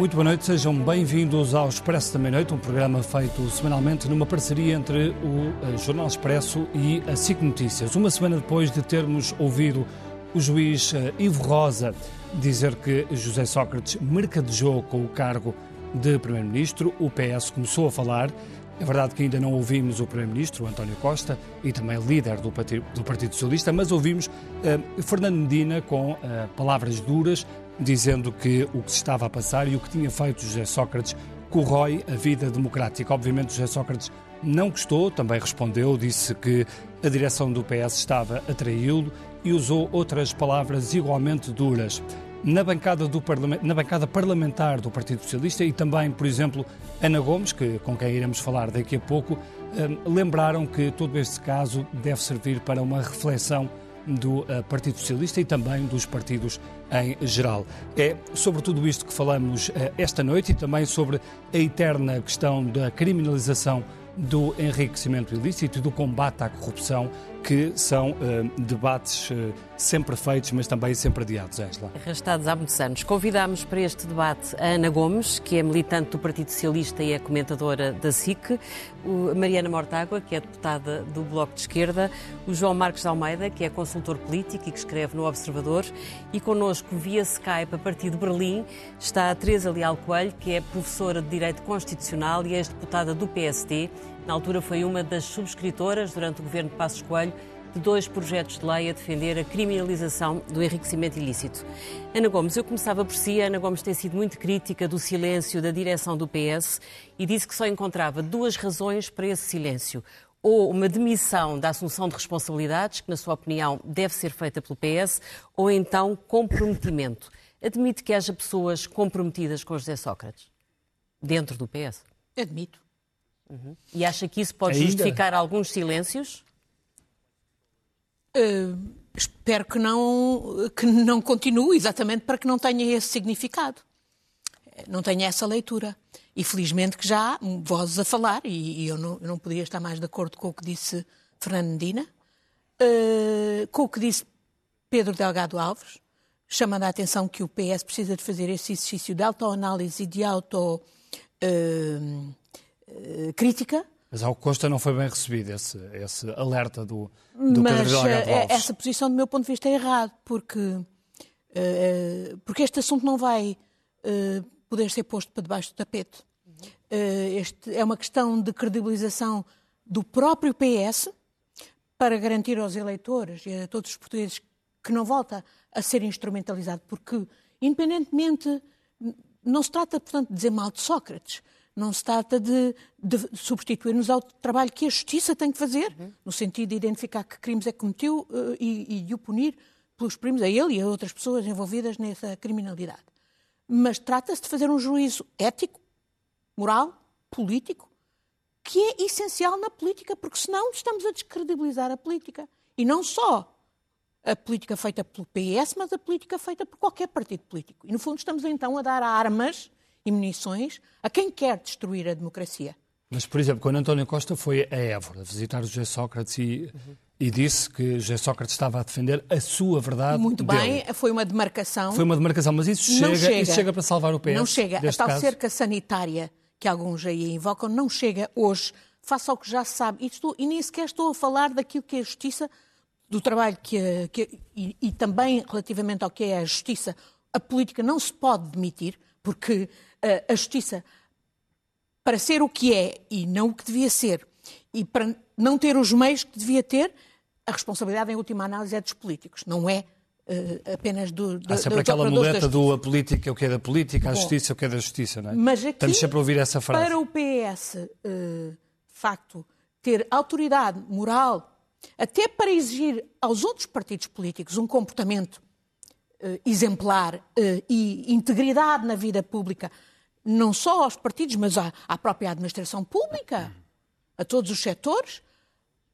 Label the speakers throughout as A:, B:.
A: Muito boa noite, sejam bem-vindos ao Expresso da Meia-Noite, um programa feito semanalmente numa parceria entre o eh, Jornal Expresso e a SIC Notícias. Uma semana depois de termos ouvido o juiz eh, Ivo Rosa dizer que José Sócrates mercadejou com o cargo de Primeiro-Ministro, o PS começou a falar. É verdade que ainda não ouvimos o Primeiro-Ministro, António Costa, e também líder do Partido, do Partido Socialista, mas ouvimos uh, Fernando Medina com palavras duras, dizendo que o que se estava a passar e o que tinha feito José Sócrates corrói a vida democrática. Obviamente, José Sócrates não gostou, também respondeu, disse que a direção do PS estava a traí-lo e usou outras palavras igualmente duras na bancada, do na bancada parlamentar do Partido Socialista e também, por exemplo, Ana Gomes, que, com quem iremos falar daqui a pouco, um, lembraram que todo este caso deve servir para uma reflexão do uh, Partido Socialista e também dos partidos em geral. É sobre tudo isto que falamos uh, esta noite e também sobre a eterna questão da criminalização do enriquecimento ilícito e do combate à corrupção, que são uh, debates uh, sempre feitos, mas também sempre adiados, Angela.
B: Arrastados há muitos anos. Convidámos para este debate a Ana Gomes, que é militante do Partido Socialista e é comentadora da SIC, a Mariana Mortágua, que é deputada do Bloco de Esquerda, o João Marcos de Almeida, que é consultor político e que escreve no Observador, e connosco via Skype, a partir de Berlim, está a Teresa Leal Coelho, que é professora de Direito Constitucional e ex-deputada do PSD na altura foi uma das subscritoras, durante o governo de Passos Coelho, de dois projetos de lei a defender a criminalização do enriquecimento ilícito. Ana Gomes, eu começava por si. Ana Gomes tem sido muito crítica do silêncio da direção do PS e disse que só encontrava duas razões para esse silêncio. Ou uma demissão da assunção de responsabilidades, que, na sua opinião, deve ser feita pelo PS, ou então comprometimento. Admite que haja pessoas comprometidas com José Sócrates, dentro do PS?
C: Admito.
B: Uhum. E acha que isso pode Ainda? justificar alguns silêncios?
C: Uh, espero que não, que não continue, exatamente para que não tenha esse significado. Não tenha essa leitura. E felizmente que já há vozes a falar, e, e eu, não, eu, não, podia estar mais de acordo com o que disse Fernando Medina, uh, com o que disse Pedro Delgado Alves, chamando a atenção que o PS precisa de fazer esse exercício de autoanálise e de auto. Uh, eh, crítica.
A: Mas ao Costa não foi bem recebido esse, esse alerta do, do
C: Mas,
A: Pedro Delgado
C: eh, Alves. essa posição, do meu ponto de vista, é errada, porque, uh, porque este assunto não vai poder ser posto para debaixo do tapete. Este é uma questão de credibilização do próprio PS para garantir aos eleitores e a todos os portugueses que não volta a ser instrumentalizado, porque, independentemente, não se trata, portanto, de dizer mal de Sócrates, não se trata de, de substituir-nos ao trabalho que a justiça tem que fazer, uhum. no sentido de identificar que crimes é que cometeu uh, e, e de o punir pelos crimes a ele e a outras pessoas envolvidas nessa criminalidade. Mas trata-se de fazer um juízo ético, moral, político, que é essencial na política, porque senão estamos a descredibilizar a política. E não só a política feita pelo PS, mas a política feita por qualquer partido político. E, no fundo, estamos então a dar armas e munições a quem quer destruir a democracia.
A: Mas, por exemplo, quando António Costa foi a Évora visitar José Sócrates e, uhum. e disse que José Sócrates estava a defender a sua verdade.
C: Muito bem,
A: dele.
C: foi uma demarcação.
A: Foi uma demarcação, mas isso chega, chega, isso chega para salvar o PS.
C: Não chega. A tal
A: caso?
C: cerca sanitária que alguns aí invocam não chega hoje, face ao que já se sabe. E, estou, e nem sequer estou a falar daquilo que é a justiça, do trabalho que, que e, e também relativamente ao que é a justiça. A política não se pode demitir, porque a justiça, para ser o que é e não o que devia ser, e para não ter os meios que devia ter, a responsabilidade, em última análise, é dos políticos, não é uh, apenas do,
A: do Há sempre aquela muleta do a política é o que é da política, a Bom, justiça é o que é da justiça, não é?
C: Mas aqui,
A: Estamos sempre a ouvir essa frase.
C: Para o PS, uh, de facto, ter autoridade moral, até para exigir aos outros partidos políticos um comportamento uh, exemplar e integridade na vida pública, não só aos partidos, mas à, à própria administração pública, a todos os setores,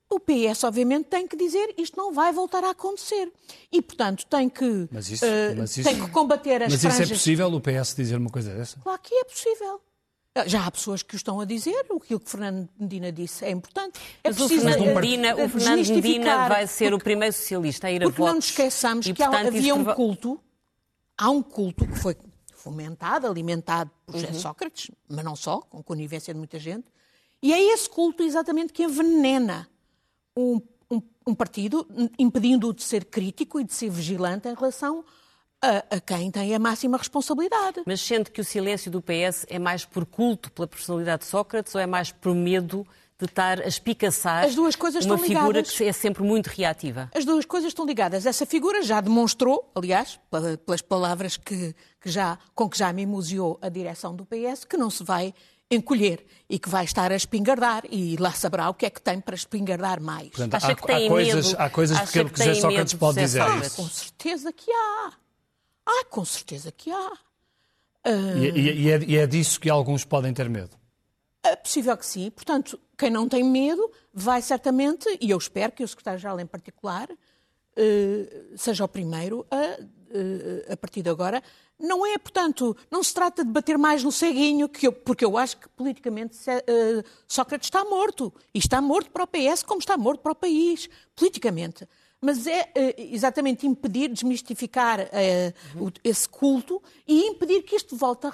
C: o PS, obviamente, tem que dizer isto não vai voltar a acontecer. E, portanto, tem que, mas isso, uh, mas isso, tem que combater as
A: Mas
C: franjas...
A: isso é possível, o PS dizer uma coisa dessa?
C: Claro que é possível. Já há pessoas que o estão a dizer, o que o Fernando Medina disse é importante. É
B: mas preciso, o Fernando, Medina, o Fernando Medina vai ser porque, o primeiro socialista a ir a
C: votos. Porque não nos esqueçamos que há, havia um culto, há um culto que foi fomentado, alimentado por uhum. Sócrates, mas não só, com conivência de muita gente. E é esse culto exatamente que envenena um, um, um partido, impedindo-o de ser crítico e de ser vigilante em relação a, a, quem tem a máxima responsabilidade.
B: Mas sente que o silêncio do PS é mais por culto pela personalidade de Sócrates ou é mais por medo de estar a espicaçar
C: As duas coisas
B: uma
C: estão
B: figura
C: ligadas.
B: que é sempre muito reativa?
C: As duas coisas estão ligadas. Essa figura já demonstrou, aliás, pelas palavras que, que já, com que já mimoseou a direção do PS, que não se vai encolher e que vai estar a espingardar e lá saberá o que é que tem para espingardar mais.
A: Portanto, há, que há, coisas, há coisas que, que, que José Sócrates pode dizer.
C: Ah, com certeza que há. Ah, com certeza que há.
A: Uh... E, e, e, é, e é disso que alguns podem ter medo?
C: É possível que sim. Portanto, quem não tem medo vai certamente, e eu espero que o secretário-geral em particular uh, seja o primeiro a, uh, a partir de agora. Não é, portanto, não se trata de bater mais no ceguinho, que eu, porque eu acho que politicamente uh, Sócrates está morto. E está morto para o PS como está morto para o país, politicamente mas é exatamente impedir, desmistificar esse culto e impedir que isto volte a,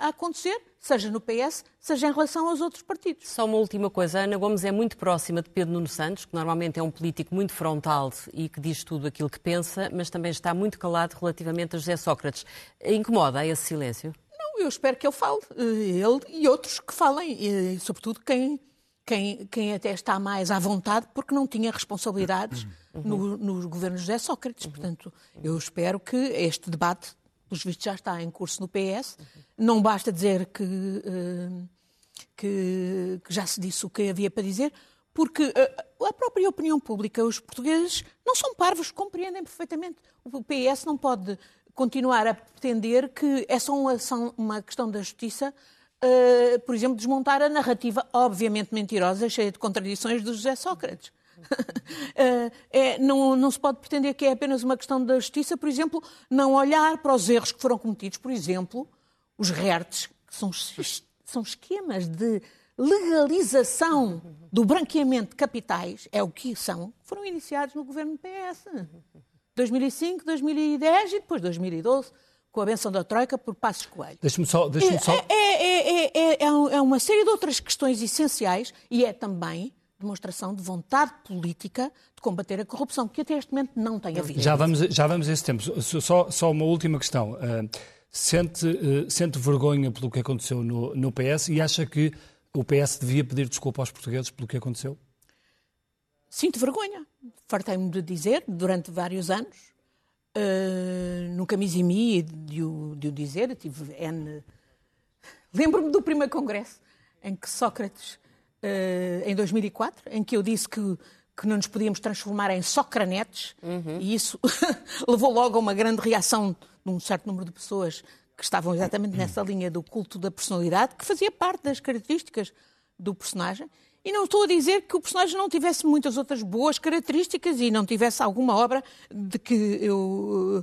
C: a acontecer seja no PS, seja em relação aos outros partidos.
B: Só uma última coisa. A Ana Gomes é muito próxima de Pedro Nuno Santos, que normalmente é um político muito frontal e que diz tudo aquilo que pensa, mas também está muito calado relativamente a José Sócrates. Incomoda esse silêncio?
C: Não, eu espero que ele fale. Eh, ele e outros que falem, e, sobretudo quem, quem, quem até está mais à vontade porque não tinha responsabilidades uhum. no, nos governos de José Sócrates. Portanto, eu espero que este debate pelos vistos já está em curso no PS. Não basta dizer que, eh, que, que já se disse o que havia para dizer, porque eh, a própria opinião pública, os portugueses não são parvos, compreendem perfeitamente. O PS não pode continuar a pretender que é só uma, uma questão da justiça, uh, por exemplo, desmontar a narrativa obviamente mentirosa, cheia de contradições do José Sócrates. É, não, não se pode pretender que é apenas uma questão da justiça, por exemplo, não olhar para os erros que foram cometidos, por exemplo, os RERTs, que são, são esquemas de legalização do branqueamento de capitais, é o que são, foram iniciados no governo PS. 2005, 2010 e depois 2012 com a benção da Troika por Passos Coelho.
A: Deixa-me só... Deixa só...
C: É, é, é, é, uma série de outras questões essenciais e é também demonstração de vontade política de combater a corrupção, que até este momento não tem havido.
A: Já vamos, já vamos a esse tempo. Só, só uma última questão. Uh, sente, uh, sente vergonha pelo que aconteceu no, no PS e acha que o PS devia pedir desculpa aos portugueses pelo que aconteceu?
C: Sinto vergonha. Fartei-me de dizer durante vários anos. Uh, nunca me eximi de o, de o dizer. Eu tive N. Lembro-me do primeiro congresso em que Sócrates em 2004, em que eu disse que, que não nos podíamos transformar em socranetes, uhum. e isso levou logo a uma grande reação de um certo número de pessoas que estavam exatamente nessa linha do culto da personalidade, que fazia parte das características do personagem. E não estou a dizer que o personagem não tivesse muitas outras boas características e não tivesse alguma obra de que eu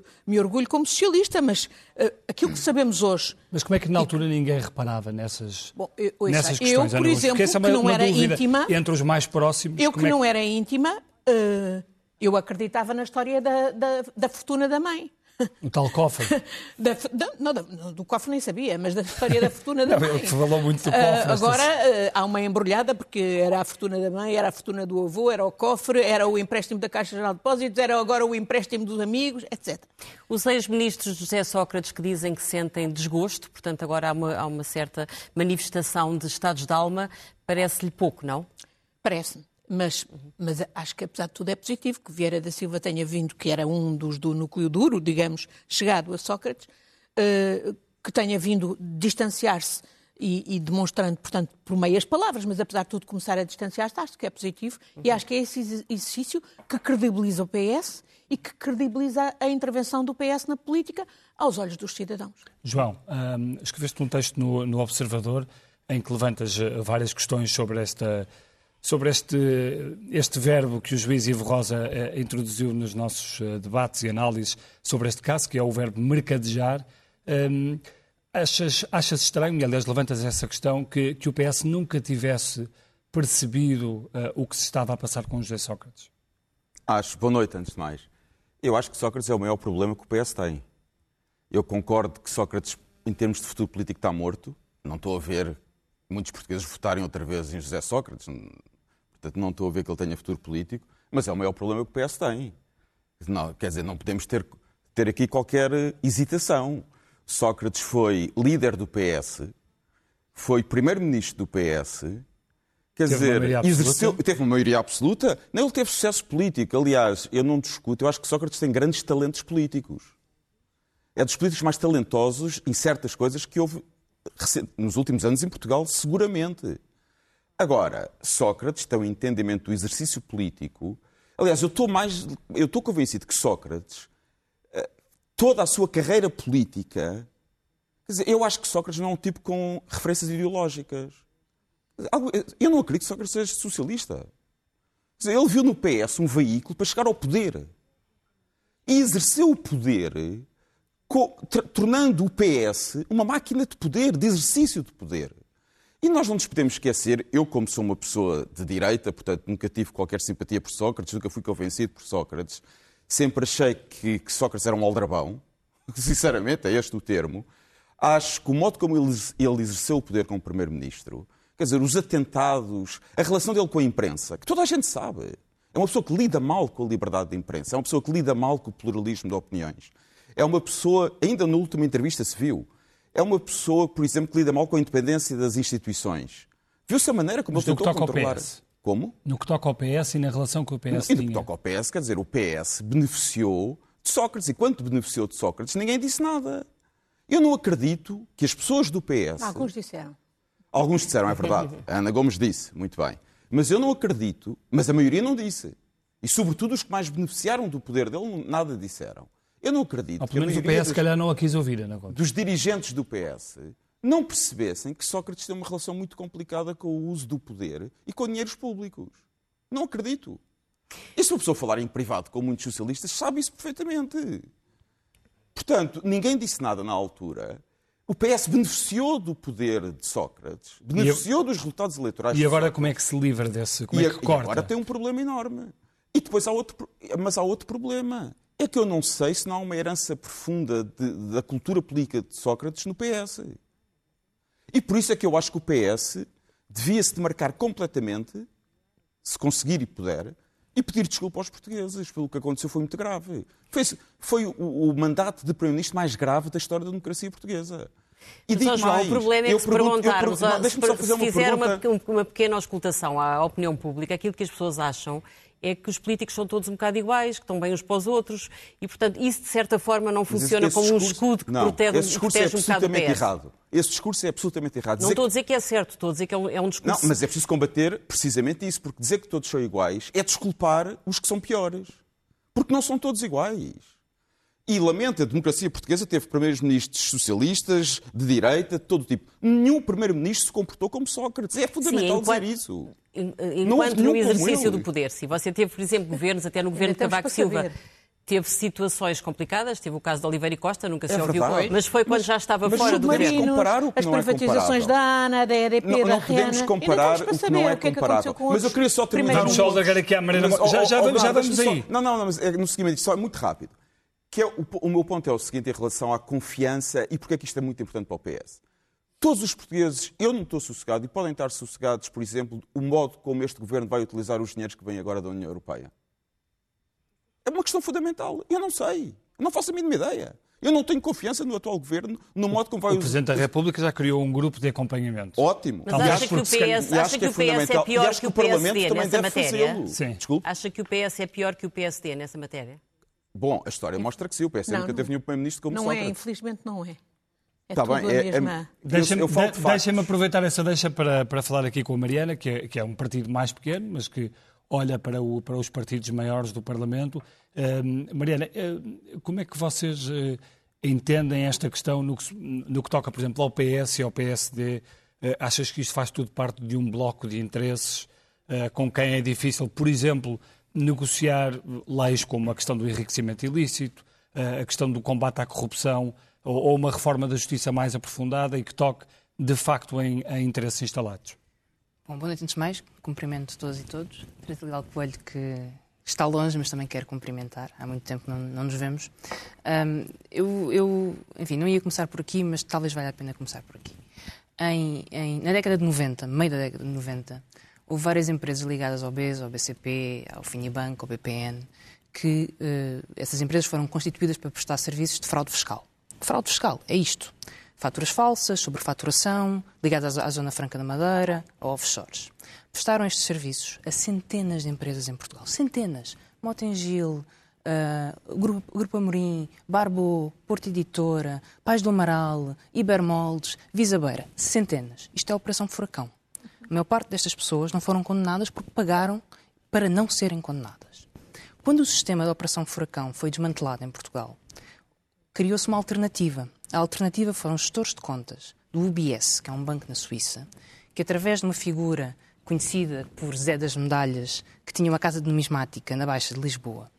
C: uh, me orgulho como socialista, mas uh, aquilo que sabemos hoje.
A: Mas como é que na altura ninguém reparava nessas,
C: Bom, eu, nessas questões? Eu, por exemplo, é que não era íntima.
A: Entre os mais próximos.
C: Eu que é não era íntima, uh, eu acreditava na história da, da, da fortuna da mãe.
A: O tal cofre.
C: Da, da, não, da, do cofre nem sabia, mas da história da fortuna da mãe.
A: falou muito do cofre.
C: Uh, agora uh, há uma embrulhada, porque era a fortuna da mãe, era a fortuna do avô, era o cofre, era o empréstimo da Caixa Geral de Depósitos, era agora o empréstimo dos amigos, etc.
B: Os ex-ministros José Sócrates que dizem que sentem desgosto, portanto agora há uma, há uma certa manifestação de estados de alma, parece-lhe pouco, não?
C: Parece-me. Mas, mas acho que, apesar de tudo, é positivo que Vieira da Silva tenha vindo, que era um dos do núcleo duro, digamos, chegado a Sócrates, uh, que tenha vindo distanciar-se e, e, demonstrando, portanto, por meias palavras, mas apesar de tudo começar a distanciar-se, acho que é positivo uhum. e acho que é esse exercício que credibiliza o PS e que credibiliza a intervenção do PS na política aos olhos dos cidadãos.
A: João, um, escreveste um texto no, no Observador em que levantas eh, várias questões sobre esta sobre este, este verbo que o juiz Ivo Rosa eh, introduziu nos nossos eh, debates e análises sobre este caso, que é o verbo mercadejar. Um, achas, achas estranho, e aliás levantas essa questão, que, que o PS nunca tivesse percebido uh, o que se estava a passar com José Sócrates?
D: Acho. Boa noite, antes de mais. Eu acho que Sócrates é o maior problema que o PS tem. Eu concordo que Sócrates em termos de futuro político, está morto. Não estou a ver muitos portugueses votarem outra vez em José Sócrates. Portanto, não estou a ver que ele tenha futuro político. Mas é o maior problema que o PS tem. Não, quer dizer, não podemos ter, ter aqui qualquer hesitação. Sócrates foi líder do PS, foi primeiro-ministro do PS, quer
A: teve
D: dizer,
A: uma
D: exerceu, teve uma maioria absoluta. Não, ele teve sucesso político. Aliás, eu não discuto, eu acho que Sócrates tem grandes talentos políticos. É dos políticos mais talentosos em certas coisas que houve nos últimos anos em Portugal, seguramente. Agora, Sócrates tem um entendimento do exercício político. Aliás, eu estou mais, eu estou convencido que Sócrates, eh, toda a sua carreira política, quer dizer, eu acho que Sócrates não é um tipo com referências ideológicas. Eu não acredito que Sócrates seja socialista. Dizer, ele viu no PS um veículo para chegar ao poder. E exerceu o poder tornando o PS uma máquina de poder, de exercício de poder. E nós não nos podemos esquecer, eu como sou uma pessoa de direita, portanto nunca tive qualquer simpatia por Sócrates, nunca fui convencido por Sócrates, sempre achei que, que Sócrates era um aldrabão, sinceramente, é este o termo, acho que o modo como ele, ele exerceu o poder como Primeiro-Ministro, quer dizer, os atentados, a relação dele com a imprensa, que toda a gente sabe, é uma pessoa que lida mal com a liberdade de imprensa, é uma pessoa que lida mal com o pluralismo de opiniões. É uma pessoa, ainda na última entrevista se viu, é uma pessoa, por exemplo, que lida mal com a independência das instituições. Viu-se a maneira como
A: Mas
D: ele tentou controlar.
A: PS.
D: Como?
A: No que toca ao PS e na relação com o PS
D: E
A: tinha.
D: no que toca ao PS, quer dizer, o PS beneficiou de Sócrates. E quanto beneficiou de Sócrates, ninguém disse nada. Eu não acredito que as pessoas do PS...
C: Alguns disseram.
D: Alguns disseram, é verdade. A Ana Gomes disse, muito bem. Mas eu não acredito, mas a maioria não disse. E, sobretudo, os que mais beneficiaram do poder dele nada disseram. Eu não acredito
A: Ou pelo menos o PS, se calhar, não a quis ouvir, Ana
D: dos dirigentes do PS não percebessem que Sócrates tem uma relação muito complicada com o uso do poder e com dinheiros públicos. Não acredito. E se uma pessoa falar em privado com muitos socialistas, sabe isso perfeitamente. Portanto, ninguém disse nada na altura. O PS beneficiou do poder de Sócrates, beneficiou dos resultados eleitorais.
A: E agora como é que se livra desse? Como
D: E
A: é que corta?
D: agora tem um problema enorme. E depois há outro, mas há outro problema. É que eu não sei se não há uma herança profunda de- da cultura política de Sócrates no PS. E por isso é que eu acho que o PS devia se demarcar completamente, se conseguir e puder, e pedir desculpa aos portugueses pelo que aconteceu foi muito grave. Foi, foi o, o mandato de Primeiro-Ministro mais grave da história da democracia portuguesa. E
B: Mas,
D: digo
B: João,
D: mais,
B: o problema é
D: eu
B: que se
D: pergunto- eu
B: perguntarmos,
D: pergunto- só
B: se, se
D: uma
B: fizer uma, uma pequena auscultação à opinião pública, aquilo que as pessoas acham é que os políticos são todos um bocado iguais, que estão bem uns para os outros, e, portanto, isso, de certa forma, não
D: Mas esse-
B: funciona
D: esse
B: como um
D: discurso-
B: escudo que
D: não,
B: protege,
D: esse discurso
B: protege
D: é
B: um bocado o
D: absolutamente errado. Esse discurso é absolutamente errado.
B: Não
D: Dizer
B: estou a dizer que é certo, estou a dizer que é um, é um
D: Não,
B: discurso...
D: mas é preciso combater precisamente isso, porque dizer que todos são iguais é desculpar os que são piores. Porque não são todos iguais. E lamento, a democracia portuguesa teve primeiros-ministros socialistas, de direita, de todo tipo. Nenhum primeiro-ministro se comportou como Sócrates. É fundamental
B: enquanto-
D: dizer isso. Houve
B: Enquanto no exercício do poder, se você teve, por exemplo, governos, até no governo de Cavaco Silva, teve situações complicadas, teve o caso de Oliveira e Costa, nunca se
D: É
B: ouviu,
D: verdade.
B: mas foi quando já estava
D: mas
B: fora do governo.
D: comparar o que
C: as
D: não é
C: privatizações
D: comparável.
C: da ANA, da EDP,
D: Não,
C: da
D: não podemos comparar o que não é
C: que é que
D: comparável.
C: com
D: Mas eu queria só terminar.
A: Vamos só largar aqui à Mariana.
D: Mas,
A: Já- já
D: oh,
A: vamos- já vamos aí.
D: só- Não, não, não, mas é no seguimento disso, só é muito rápido. Que é o, o meu ponto é o seguinte em relação à confiança e porque é que isto é muito importante para o PS. Todos os portugueses, eu não estou sossegado e podem estar sossegados, por exemplo, o modo como este governo vai utilizar os dinheiros que vêm agora da União Europeia. É uma questão fundamental. Eu não sei. Eu não faço a mínima ideia. Eu não tenho confiança no atual governo, no modo como vai
A: O. Presidente da República já criou um grupo de acompanhamento.
D: Ótimo.
B: Mas acha que, o PS, acha que o PS é pior
D: e acho
B: que o
D: Parlamento
B: PSD
D: também
B: nessa matéria?
A: Sim.
D: Desculpe.
B: Acha que o PS é pior que o PSD nessa matéria?
D: Bom, a história mostra que sim. O PS
C: Não,
D: nunca
C: não.
D: teve nenhum primeiro-ministro como
C: Não é,
D: Sócrates.
C: infelizmente não é. É
D: Tá bem, é- é-
C: mesma...
A: Deixa-me
D: eu falo de
A: de-
D: factos.
A: deixa-me aproveitar essa deixa para, para falar aqui com a Mariana, que é, que é um partido mais pequeno, mas que olha para, o- para os partidos maiores do Parlamento. Ahm, Mariana, eh, como é que vocês eh, entendem esta questão no que, no que toca, por exemplo, ao PS e ao PSD? Eh, achas que isto faz tudo parte de um bloco de interesses eh, com quem é difícil, por exemplo, negociar leis como a questão do enriquecimento ilícito, a questão do combate à corrupção ou, ou uma reforma da justiça mais aprofundada e que toque de facto em, em interesses instalados?
E: Bom, boa noite antes de mais. Cumprimento todas e todos. Teresa Leal Coelho, que está longe, mas também quero cumprimentar. Há muito tempo não, não nos vemos. Um, eu, eu, enfim, não ia começar por aqui, mas talvez valha a pena começar por aqui. Em, em, na década de 90, meio da década de 90, houve várias empresas ligadas ao BES, ao BCP, ao Finibanco, ao BPN, que uh, essas empresas foram constituídas para prestar serviços de fraude fiscal. Fraude fiscal é isto. Faturas falsas, sobrefaturação, ligadas à Zona Franca da Madeira, a offshores. Prestaram estes serviços a centenas de empresas em Portugal. Centenas. Motengil, uh, Grupo, Grupo Amorim, Barbo, Porto Editora, Pais do Amaral, Ibermoldes, Visabeira. Centenas. Isto é a Operação Furacão. A maior parte destas pessoas não foram condenadas porque pagaram para não serem condenadas. Quando o sistema da Operação Furacão foi desmantelado em Portugal, criou-se uma alternativa. A alternativa foram gestores de contas do UBS, que é um banco na Suíça, que através de uma figura conhecida por Zé das Medalhas, que tinha uma casa de numismática na Baixa de Lisboa,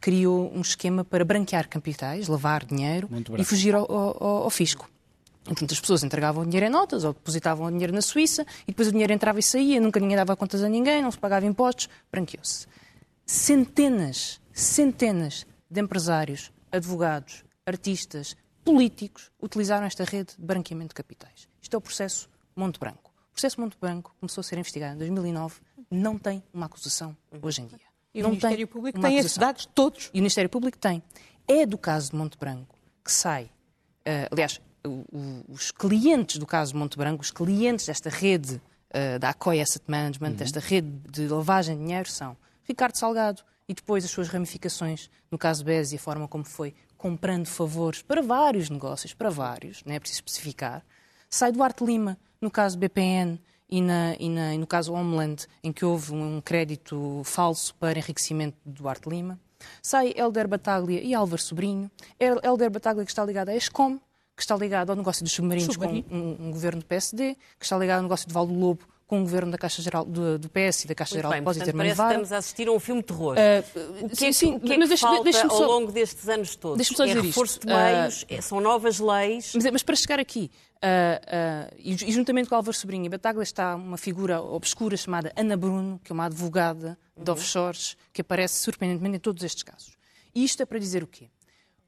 E: criou um esquema para branquear capitais, lavar dinheiro e fugir ao, ao, ao fisco. Então, as pessoas entregavam o dinheiro em notas ou depositavam o dinheiro na Suíça e depois o dinheiro entrava e saía, nunca ninguém dava contas a ninguém, não se pagava impostos, branqueou-se. Centenas, centenas de empresários, advogados, artistas, políticos utilizaram esta rede de branqueamento de capitais. Isto é o processo Monte Branco. O processo Monte Branco começou a ser investigado em 2009, não tem uma acusação hoje em dia.
C: E
E: não
C: o Ministério Público tem esses dados todos.
E: E o Ministério Público tem. É do caso de Monte Branco que sai, uh, aliás, o, o, os clientes do caso de Monte Branco, os clientes desta rede uh, da Acoi Asset Management, uhum. desta rede de lavagem de dinheiro, são Ricardo Salgado e depois as suas ramificações, no caso BES e a forma como foi comprando favores para vários negócios, para vários, não é preciso especificar. Sai Duarte Lima, no caso BPN e, na, e, na, e no caso Homeland, em que houve um crédito falso para enriquecimento de Duarte Lima. Sai Helder Bataglia e Álvaro Sobrinho. Helder Bataglia que está ligado à ESCOM, que está ligado ao negócio dos submarinos Submarino. com um, um, governo do PSD, que está ligado ao negócio de Valdo Lobo com o governo da Caixa Geral, do, do PS e da Caixa Muito Geral
B: bem,
E: de Depósitos
B: e Armazém Estamos a assistir a um filme de terror.
E: Uh,
B: o que é, sim, o que, é que deixa, falta deixa ao longo destes anos todos?
E: Só
B: é reforço isto. de meios, uh, são novas leis.
E: Mas, mas para chegar aqui, uh, e, e, juntamente com Álvaro Sobrinho e Bataglia está uma figura obscura chamada Ana Bruno, que é uma advogada de uhum. offshores, que aparece surpreendentemente em todos estes casos. E isto é para dizer o quê?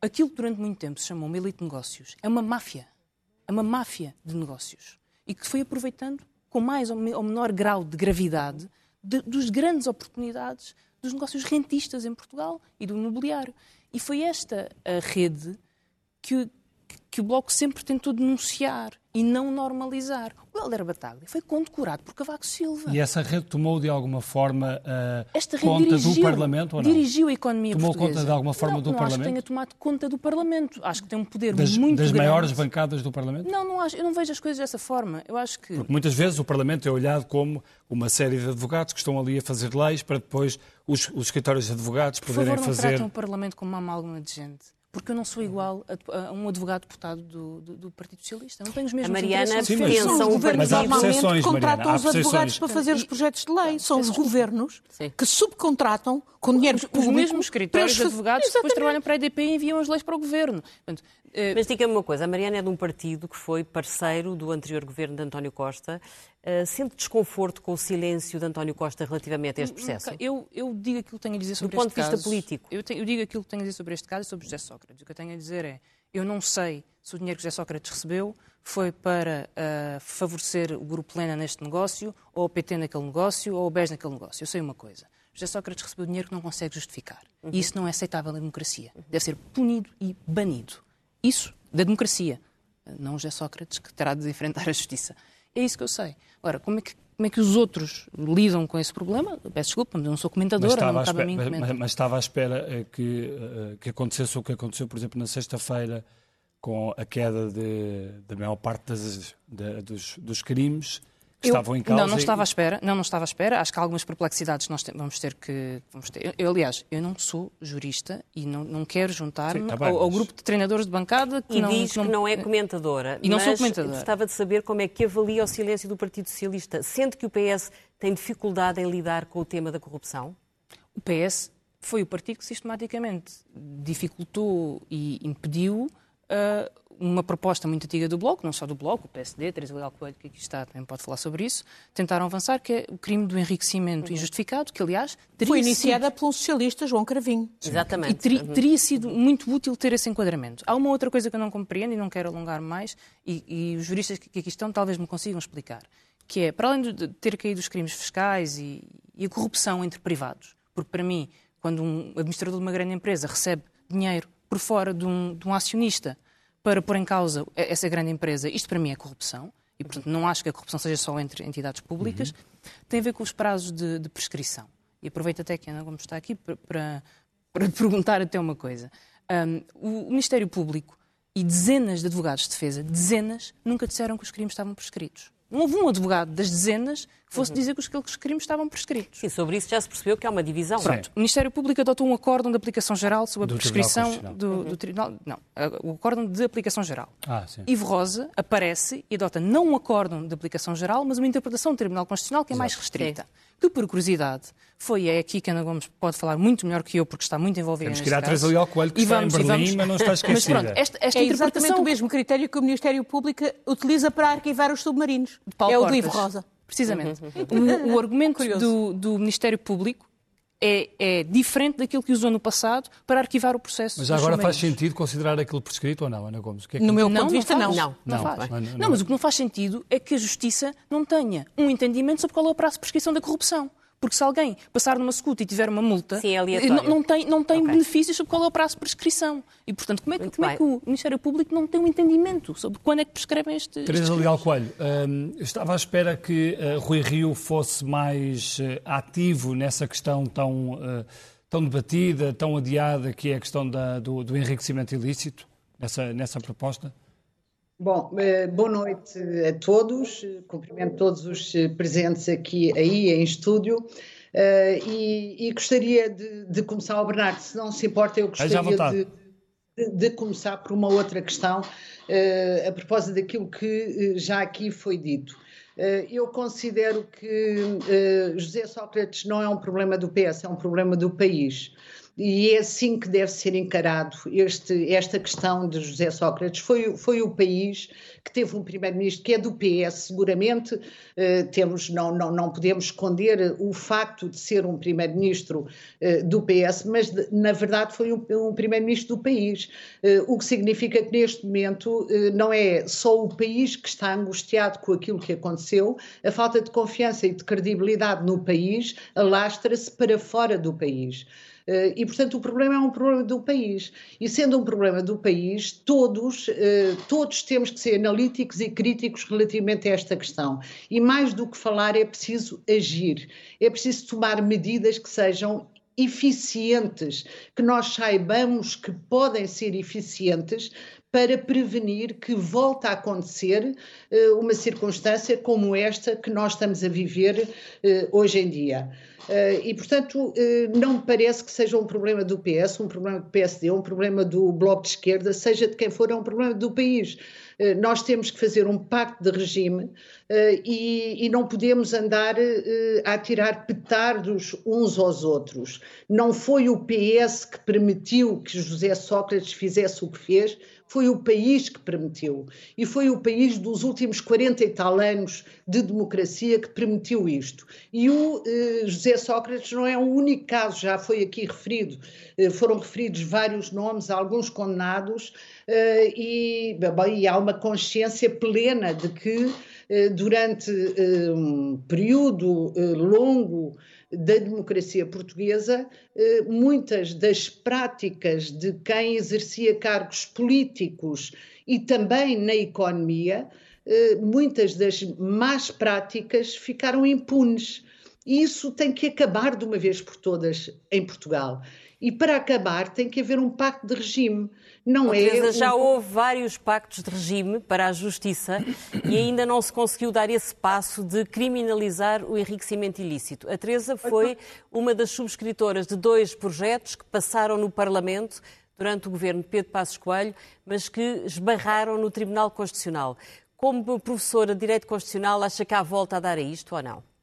E: Aquilo que durante muito tempo se chamou uma elite de negócios é uma máfia. É uma máfia de negócios. E que foi aproveitando com mais ou menor grau de gravidade de, dos grandes oportunidades dos negócios rentistas em Portugal e do imobiliário. E foi esta a rede que, que o Bloco sempre tentou denunciar e não normalizar. O Helder Bataglia foi condecorado por Cavaco Silva.
A: E essa rede tomou de alguma forma uh, Esta rede conta dirigiu, do Parlamento ou não?
E: Dirigiu a economia
A: tomou
E: portuguesa.
A: conta de alguma forma
E: não,
A: do
E: não
A: Parlamento?
E: Acho que tenha tomado conta do Parlamento. Acho que tem um poder
A: das,
E: muito
A: das
E: grande.
A: Das maiores bancadas do Parlamento?
E: Não, não acho, eu não vejo as coisas dessa forma. Eu acho que...
A: Porque muitas vezes o Parlamento é olhado como uma série de advogados que estão ali a fazer leis para depois os, os escritórios de advogados poderem
E: Por favor, não
A: fazer...
E: tratem o Parlamento como uma amálgama de gente porque eu não sou igual a, a um advogado deputado do, do, do, Partido Socialista. Não tenho os mesmos
B: A Mariana
C: são os governos normalmente contratam
A: os
C: advogados para fazer os projetos de lei. São os governos Sim. que subcontratam com dinheiro
E: os,
C: público.
E: Os mesmos escritórios de advogados que depois trabalham para a EDP e enviam as leis para o governo. Portanto,
B: Mas diga-me uma coisa, a Mariana é de um partido que foi parceiro do anterior governo de António Costa. Uh, sente desconforto com o silêncio de António Costa relativamente a este processo?
E: Eu, eu digo aquilo que tenho a dizer sobre
B: do ponto
E: este caso.
B: de vista político.
E: Eu, eu, digo aquilo que tenho a dizer sobre este caso e sobre José Sócrates. O que eu tenho a dizer é, eu não sei se o dinheiro que José Sócrates recebeu foi para uh, favorecer o Grupo Lena neste negócio, ou o PT naquele negócio, ou o BES naquele negócio. Eu sei uma coisa. José Sócrates recebeu dinheiro que não consegue justificar. Uhum. E isso não é aceitável na democracia. Deve ser punido e banido. Isso da democracia. Não José Sócrates, que terá de enfrentar a justiça. É isso que eu sei. Ora, como é que, como é que os outros lidam com esse problema? Peço desculpa, mas eu não sou comentadora, não cabe a mim
A: mas, mas, estava à espera eh, que, eh, que acontecesse o que aconteceu, por exemplo, na sexta-feira, com a queda da maior parte das, de, dos, dos crimes estavam em causa.
E: Não, não estava à espera. Não, não estava à espera. Acho que há algumas perplexidades nós vamos ter que. Vamos ter. Eu, aliás, eu não sou jurista e não, não quero juntar-me tá ao, ao, grupo de treinadores de bancada
B: que
E: e
B: não,
E: diz
B: que não, que não é comentadora.
E: E não sou comentadora.
B: Gostava de saber como é que avalia o silêncio do Partido Socialista, sendo que o PS tem dificuldade em lidar com o tema da corrupção?
E: O PS foi o partido que sistematicamente dificultou e impediu uh, uma proposta muito antiga do Bloco, não só do Bloco, o PSD, Teresa Leal Coelho, que aqui está, também pode falar sobre isso, tentaram avançar, que é o crime do enriquecimento uhum. injustificado, que aliás
C: teria Foi iniciada sido... pelo socialista João Cravinho.
B: Exatamente. E
E: ter, uhum. teria sido muito útil ter esse enquadramento. Há uma outra coisa que eu não compreendo e não quero alongar mais, e, e os juristas que aqui estão talvez me consigam explicar, que é, para além de ter caído os crimes fiscais e, e a corrupção entre privados, porque para mim, quando um administrador de uma grande empresa recebe dinheiro por fora de um, de um acionista para pôr em causa essa grande empresa, isto para mim é corrupção, e portanto não acho que a corrupção seja só entre entidades públicas, uhum. tem a ver com os prazos de, de, prescrição. E aproveito até que a Ana Gomes está aqui para, para, para perguntar até uma coisa. Um, o Ministério Público e dezenas de advogados de defesa, dezenas, nunca disseram que os crimes estavam prescritos. Não houve um advogado das dezenas que fosse uhum. dizer que os crimes estavam prescritos.
B: Sim, sobre isso já se percebeu que há uma divisão.
E: Pronto, o Ministério Público adotou um acórdão de aplicação geral sobre a do prescrição tribunal do, uhum. do, Tribunal. Não, o acórdão de aplicação geral.
A: Ah, sim.
E: Ivo Rosa aparece e adota não um acórdão de aplicação geral, mas uma interpretação do Tribunal Constitucional que é Exato. mais restrita. Sim que, por curiosidade, foi é aqui que Ana Gomes pode falar muito melhor que eu, porque está muito envolvida
A: Temos que ir atrás ali ao Coelho, que e está vamos, em Berlim, mas não está esquecida.
C: Mas pronto, esta, esta é exatamente o mesmo critério que o Ministério Público utiliza para arquivar os submarinos. é o do Ivo Rosa.
E: Precisamente. Uhum. O, o argumento do, do Ministério Público é, é, diferente daquilo que usou no passado para arquivar o processo.
A: Mas agora faz sentido considerar aquilo prescrito ou não, Ana Gomes?
E: Que é que... No meu ponto de vista, não. Não, não, não, faz. Não, não, mas o que não faz sentido é que a Justiça não tenha um entendimento sobre qual é o prazo de prescrição da corrupção. Porque se alguém passar numa escuta e tiver uma multa,
B: Sim, é
E: não, não, tem, não tem okay. benefícios sobre qual é o prazo de prescrição. E, portanto, como é, que, como é que o Ministério Público não tem um entendimento sobre quando é que prescrevem este.
A: Teresa Leal Coelho, hum, estava à espera que uh, Rui Rio fosse mais uh, ativo nessa questão tão, uh, tão debatida, tão adiada, que é a questão da, do, do enriquecimento ilícito, nessa, nessa proposta?
F: Bom, eh, boa noite a todos, cumprimento todos os presentes aqui aí em estúdio eh, e, e gostaria de, de, começar, ao Bernardo, se não se importa, eu gostaria de, de, de, começar por uma outra questão eh, a propósito daquilo que já aqui foi dito. Eu considero que José Sócrates não é um problema do PS, é um problema do país. E é assim que deve ser encarado este, esta questão de José Sócrates. Foi, foi o país que teve um primeiro-ministro que é do PS, seguramente uh, temos, não, não, não podemos esconder o facto de ser um primeiro-ministro uh, do PS, mas de, na verdade foi um, um primeiro-ministro do país, uh, o que significa que neste momento não é só o país que está angustiado com aquilo que aconteceu, a falta de confiança e de credibilidade no país alastra-se para fora do país. Eh, e, portanto, o problema é um problema do país. E, sendo um problema do país, todos, eh, todos temos que ser analíticos e críticos relativamente a esta questão. E, mais do que falar, é preciso agir. É preciso tomar medidas que sejam eficientes, que nós saibamos que podem ser eficientes para prevenir que volte a acontecer uh, uma circunstância como esta que nós estamos a viver uh, hoje em dia. Uh, e, portanto, não me parece que seja um problema do PS, um problema do PSD, um problema do Bloco de Esquerda, seja de quem for, é um problema do país. Nós temos que fazer um pacto de regime e, e não podemos andar a tirar petardos uns aos outros. Não foi o PS que permitiu que José Sócrates fizesse o que fez, foi o país que permitiu. E foi o país dos últimos 40 e tal anos de democracia que permitiu isto. E o eh, José Sócrates não é o único caso, já foi aqui referido, eh, foram referidos vários nomes, alguns condenados, eh, e, bem, e há uma consciência plena de que eh, durante eh, um período eh, longo da democracia portuguesa, eh, muitas das práticas de quem exercia cargos políticos e também na economia, eh, muitas das más práticas ficaram impunes. E isso tem que acabar de uma vez por todas em Portugal. E para acabar tem que haver um pacto de regime. Não
B: oh, é. Já houve vários pactos de regime para a justiça e ainda não se conseguiu dar esse passo de criminalizar o enriquecimento ilícito. A Teresa foi uma das subscritoras de dois projetos que passaram no Parlamento durante o governo de Pedro Passos Coelho, mas que esbarraram no Tribunal Constitucional. Como professora de Direito Constitucional, acha que há volta a dar a isto ou não?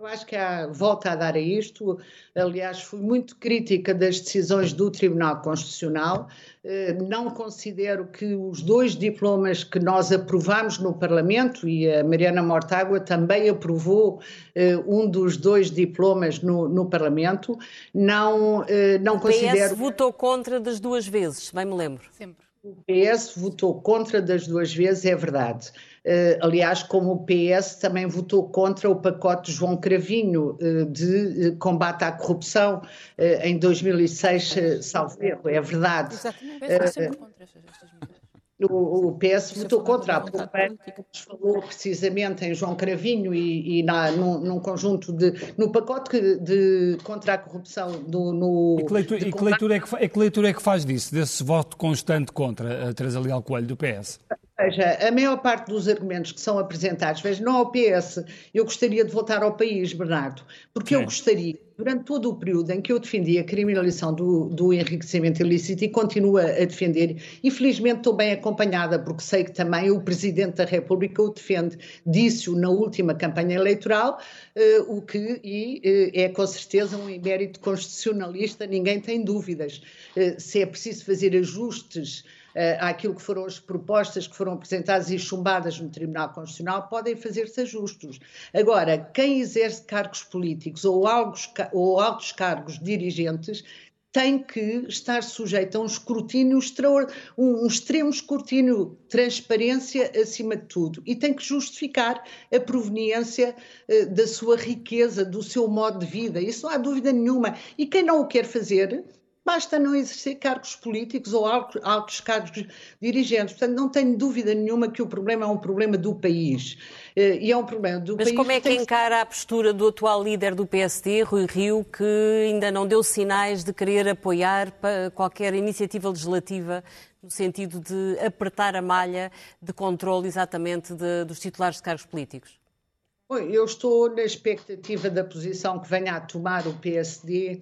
F: Eu acho que há volta a dar a isto. Aliás, fui muito crítica das decisões do Tribunal Constitucional. Eh, não considero que os dois diplomas que nós aprovamos no Parlamento, e a Mariana Mortágua também aprovou eh, um dos dois diplomas no, no Parlamento, não, eh, não
B: o
F: considero.
B: PS votou contra das duas vezes, se bem me lembro.
E: Sempre.
F: O PS votou contra das duas vezes, é verdade. Uh, aliás, como o PS também votou contra o pacote João Cravinho uh, de uh, combate à corrupção em 2006, salvo erro, é verdade.
E: Exatamente. O PS sempre contra estas medidas.
F: O, o PS votou contra, a Pompeia falou precisamente em João Cravinho e, e na, num, num, conjunto de. no pacote de, contra a corrupção do, no.
A: E que leitura, e que leitura, é, que, é que leitura é que faz disso, desse voto constante contra a Teresa Leal Coelho do PS?
F: Veja, a maior parte dos argumentos que são apresentados, veja, não ao PS, eu gostaria de voltar ao país, Bernardo, porque Sim. eu gostaria, durante todo o período em que eu defendi a criminalização do, do enriquecimento ilícito e continuo a, defender, infelizmente estou bem acompanhada, porque sei que também o Presidente da República o defende, disse-o na última campanha eleitoral, uh, o que e, uh, é com certeza um emérito constitucionalista, ninguém tem dúvidas. Uh, se é preciso fazer ajustes àquilo que foram as propostas que foram apresentadas e chumbadas no Tribunal Constitucional, podem fazer-se ajustos. Agora, quem exerce cargos políticos ou, altos, ou altos cargos dirigentes tem que estar sujeito a um escrutínio, um extremo escrutínio, transparência acima de tudo, e tem que justificar a proveniência uh, da sua riqueza, do seu modo de vida. Isso não há dúvida nenhuma. E quem não o quer fazer, basta não exercer cargos políticos ou altos cargos dirigentes. Portanto, não tenho dúvida nenhuma que o problema é um problema do país. Eh, e é um problema do
B: Mas
F: país.
B: Mas como é que encara a postura do atual líder do PSD, Rui Rio, que ainda não deu sinais de querer apoiar qualquer iniciativa legislativa no sentido de apertar a malha de controle exatamente de, dos titulares de cargos políticos?
F: Eu estou na expectativa da posição que venha a tomar o PSD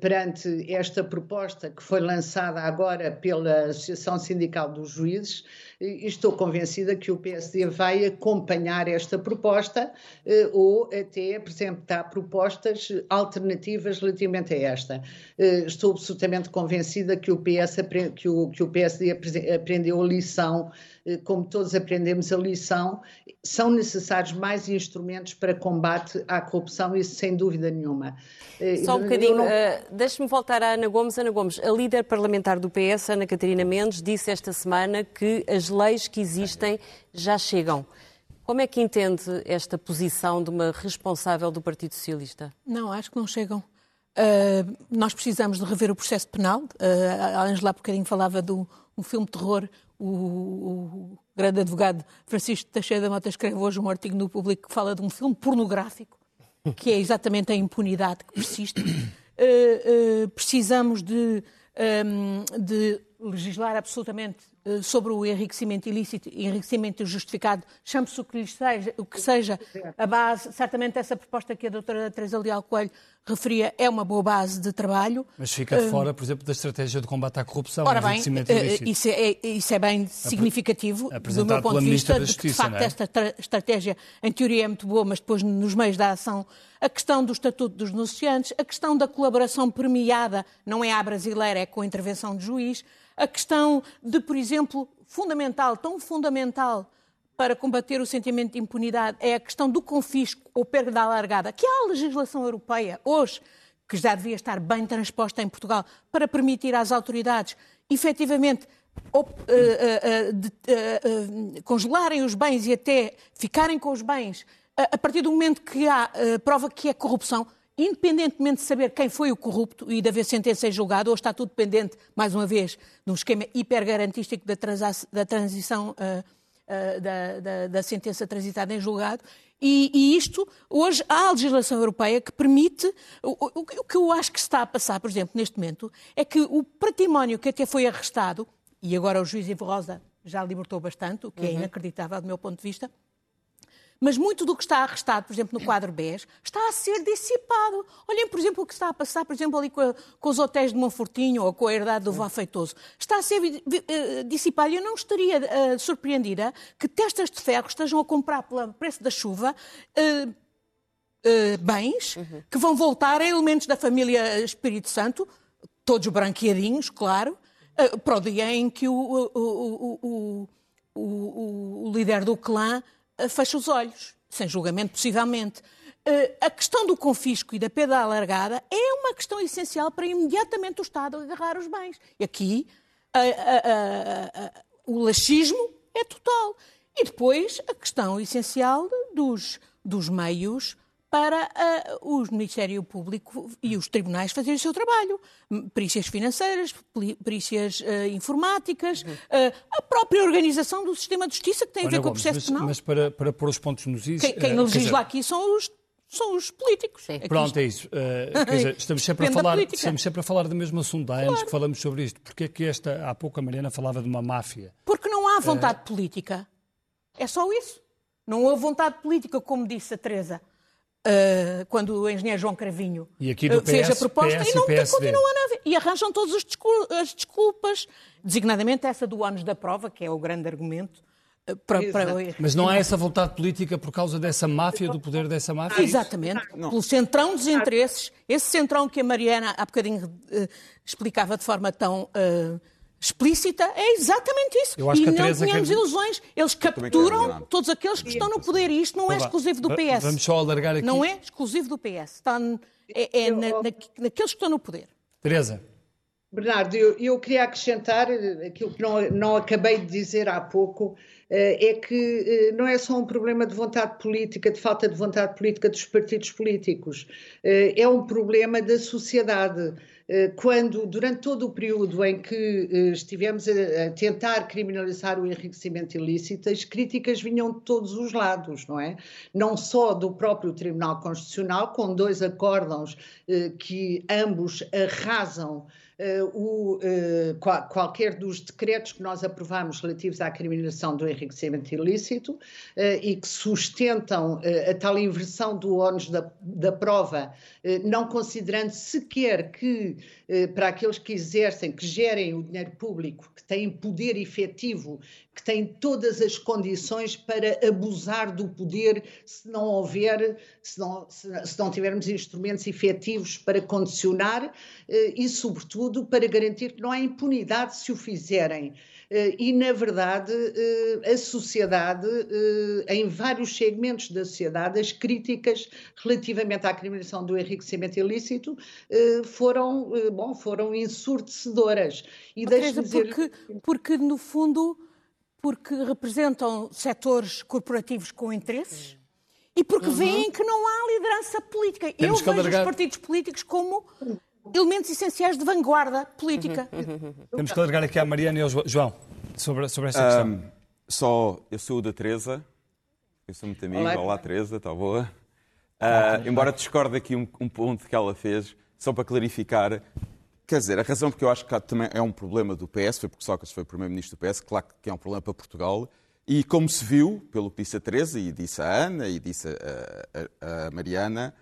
F: perante esta proposta que foi lançada agora pela Associação Sindical dos Juízes e estou convencida que o PSD vai acompanhar esta proposta eh, ou até apresentar propostas alternativas relativamente a esta. Eh, estou absolutamente convencida que o, PS, que o, que o PSD aprendeu a lição como todos aprendemos a lição, são necessários mais instrumentos para combate à corrupção, isso sem dúvida nenhuma.
B: Só um bocadinho, não... uh, deixe-me voltar à Ana Gomes. Ana Gomes, a líder parlamentar do PS, Ana Catarina Mendes, disse esta semana que as leis que existem já chegam. Como é que entende esta posição de uma responsável do Partido Socialista?
C: Não, acho que não chegam. Uh, nós precisamos de rever o processo penal. Uh, a Angela há bocadinho falava de um filme de terror, o, o, grande advogado Francisco Teixeira da Mota escreve hoje um artigo no Público que fala de um filme pornográfico, que é exatamente a impunidade que persiste. Uh, precisamos de, um, de legislar absolutamente sobre o enriquecimento ilícito e enriquecimento justificado, chame-se o que, seja, o que seja a base. Certamente essa proposta que a doutora Teresa Leal Coelho referia é uma boa base de trabalho.
A: Mas fica de uh, fora, por exemplo, da estratégia de combate à corrupção.
C: Ora bem, uh, isso, é, isso é bem significativo do meu ponto de vista, de que de facto é? esta estratégia em teoria é muito boa, mas depois nos meios da ação a questão do estatuto dos denunciantes, a questão da colaboração premiada, não é à brasileira, é com a intervenção de juiz, a questão de, por exemplo, fundamental, tão fundamental para combater o sentimento de impunidade é a questão do confisco ou perda alargada, que há a legislação europeia hoje, que já devia estar bem transposta em Portugal, para permitir às autoridades efetivamente uh, uh, de, congelarem os bens e até ficarem com os bens a partir do momento que há prova que é corrupção, independentemente de saber quem foi o corrupto e de haver sentença em julgado, ou está tudo dependente, mais uma vez, de um esquema hipergarantístico da, da transição uh, uh, da, da, da, sentença transitada em julgado. E, e, isto, hoje, há a legislação europeia que permite. O, o, o, que eu acho que está a passar, por exemplo, neste momento, é que o património que até foi arrestado, e agora o juiz Ivo Rosa já libertou bastante, o que é uhum. inacreditável do meu ponto de vista, mas muito do que está arrestado, por exemplo, no quadro BES, está a ser dissipado. Olhem, por exemplo, o que está a passar, por exemplo, ali com, a, com os hotéis de Monfortinho ou com a herdade do Vó Feitoso. Está a ser uh, dissipado. Eu não estaria uh, surpreendida que testas de ferro estejam a comprar pelo preço da chuva uh, bens uhum. que vão voltar a elementos da família Espírito Santo, todos branqueadinhos, claro, para o dia em que o, o, o, o, líder do clã fecha os olhos, sem julgamento, possivelmente. A questão do confisco e da perda alargada é uma questão essencial para imediatamente o Estado agarrar os bens. E aqui a, a, a, o laxismo é total. E depois a questão essencial dos, dos meios para uh, o Ministério Público e os tribunais fazerem o seu trabalho. Perícias financeiras, perícias uh, informáticas, uh, a própria organização do sistema de justiça que tem a ver com o processo
A: mas,
C: penal.
A: Mas para, para pôr os pontos nos is...
C: Quem, quem legisla dizer... aqui são os são os políticos.
A: Pronto, é isso. Uh, dizer, estamos, sempre a falar, estamos sempre a falar do mesmo assunto. Há anos claro. que falamos sobre isto. Porque é que esta, há pouco a Mariana falava de uma máfia?
C: Porque não há vontade uh... política. É só isso. Não houve vontade política, como disse a Teresa. Uh, quando o engenheiro João Cravinho
A: e aqui do PS, fez a proposta
C: PS e não continuam a haver. E arranjam todas as desculpas, designadamente essa do ânus da prova, que é o grande argumento. Uh, para, para...
A: Mas não há essa vontade política por causa dessa máfia, do poder dessa máfia?
C: Exatamente, não. pelo centrão dos interesses, esse centrão que a Mariana há bocadinho uh, explicava de forma tão explícita é exatamente isso. e não tínhamos quer... ilusões. Eles capturam todos aqueles que estão no poder e isto não é exclusivo do PS.
A: Vamos só alargar aqui.
C: Não é exclusivo do PS. Está, é, é na, na, naqueles que estão no poder.
A: Teresa.
F: Bernardo, eu, eu, queria acrescentar aquilo que não, não acabei de dizer há pouco, eh, é que eh, não é só um problema de vontade política, de falta de vontade política dos partidos políticos, eh, é um problema da sociedade. Eh, quando, durante todo o período em que eh, estivemos a, tentar criminalizar o enriquecimento ilícito, as críticas vinham de todos os lados, não é? Não só do próprio Tribunal Constitucional, com dois acórdãos eh, que ambos arrasam o, uh, qual, qualquer dos decretos que nós aprovamos relativos à criminalização do enriquecimento ilícito uh, e que sustentam a tal inversão do ónus da, da prova, não considerando sequer que para aqueles que exercem, que gerem o dinheiro público, que têm poder efetivo, que têm todas as condições para abusar do poder se não houver, se não, se, se não tivermos instrumentos efetivos para condicionar e, sobretudo, tudo para garantir que não há impunidade se o fizerem. Eh, e, na verdade, eh, a sociedade, eh, em vários segmentos da sociedade, as críticas relativamente à criminalização do enriquecimento ilícito foram, bom, foram ensurdecedoras.
C: E Teresa, dizer... porque, porque, no fundo, porque representam setores corporativos com interesses e porque uhum. veem que não há liderança política. Temos Eu vejo alargar... os partidos políticos como elementos essenciais de vanguarda política.
A: Temos que alargar aqui à Mariana e ao João sobre, sobre esta questão. Um,
D: só, eu sou o da Teresa, eu sou muito amigo. Olá, Olá Teresa, está boa? Uh, embora discorde aqui um, um, ponto que ela fez, só para clarificar, quer dizer, a razão porque eu acho que também é um problema do PS, foi porque Sócrates foi primeiro-ministro do PS, claro que é um problema para Portugal, e como se viu, pelo que disse a Teresa, e disse a Ana, e disse a, a, a Mariana,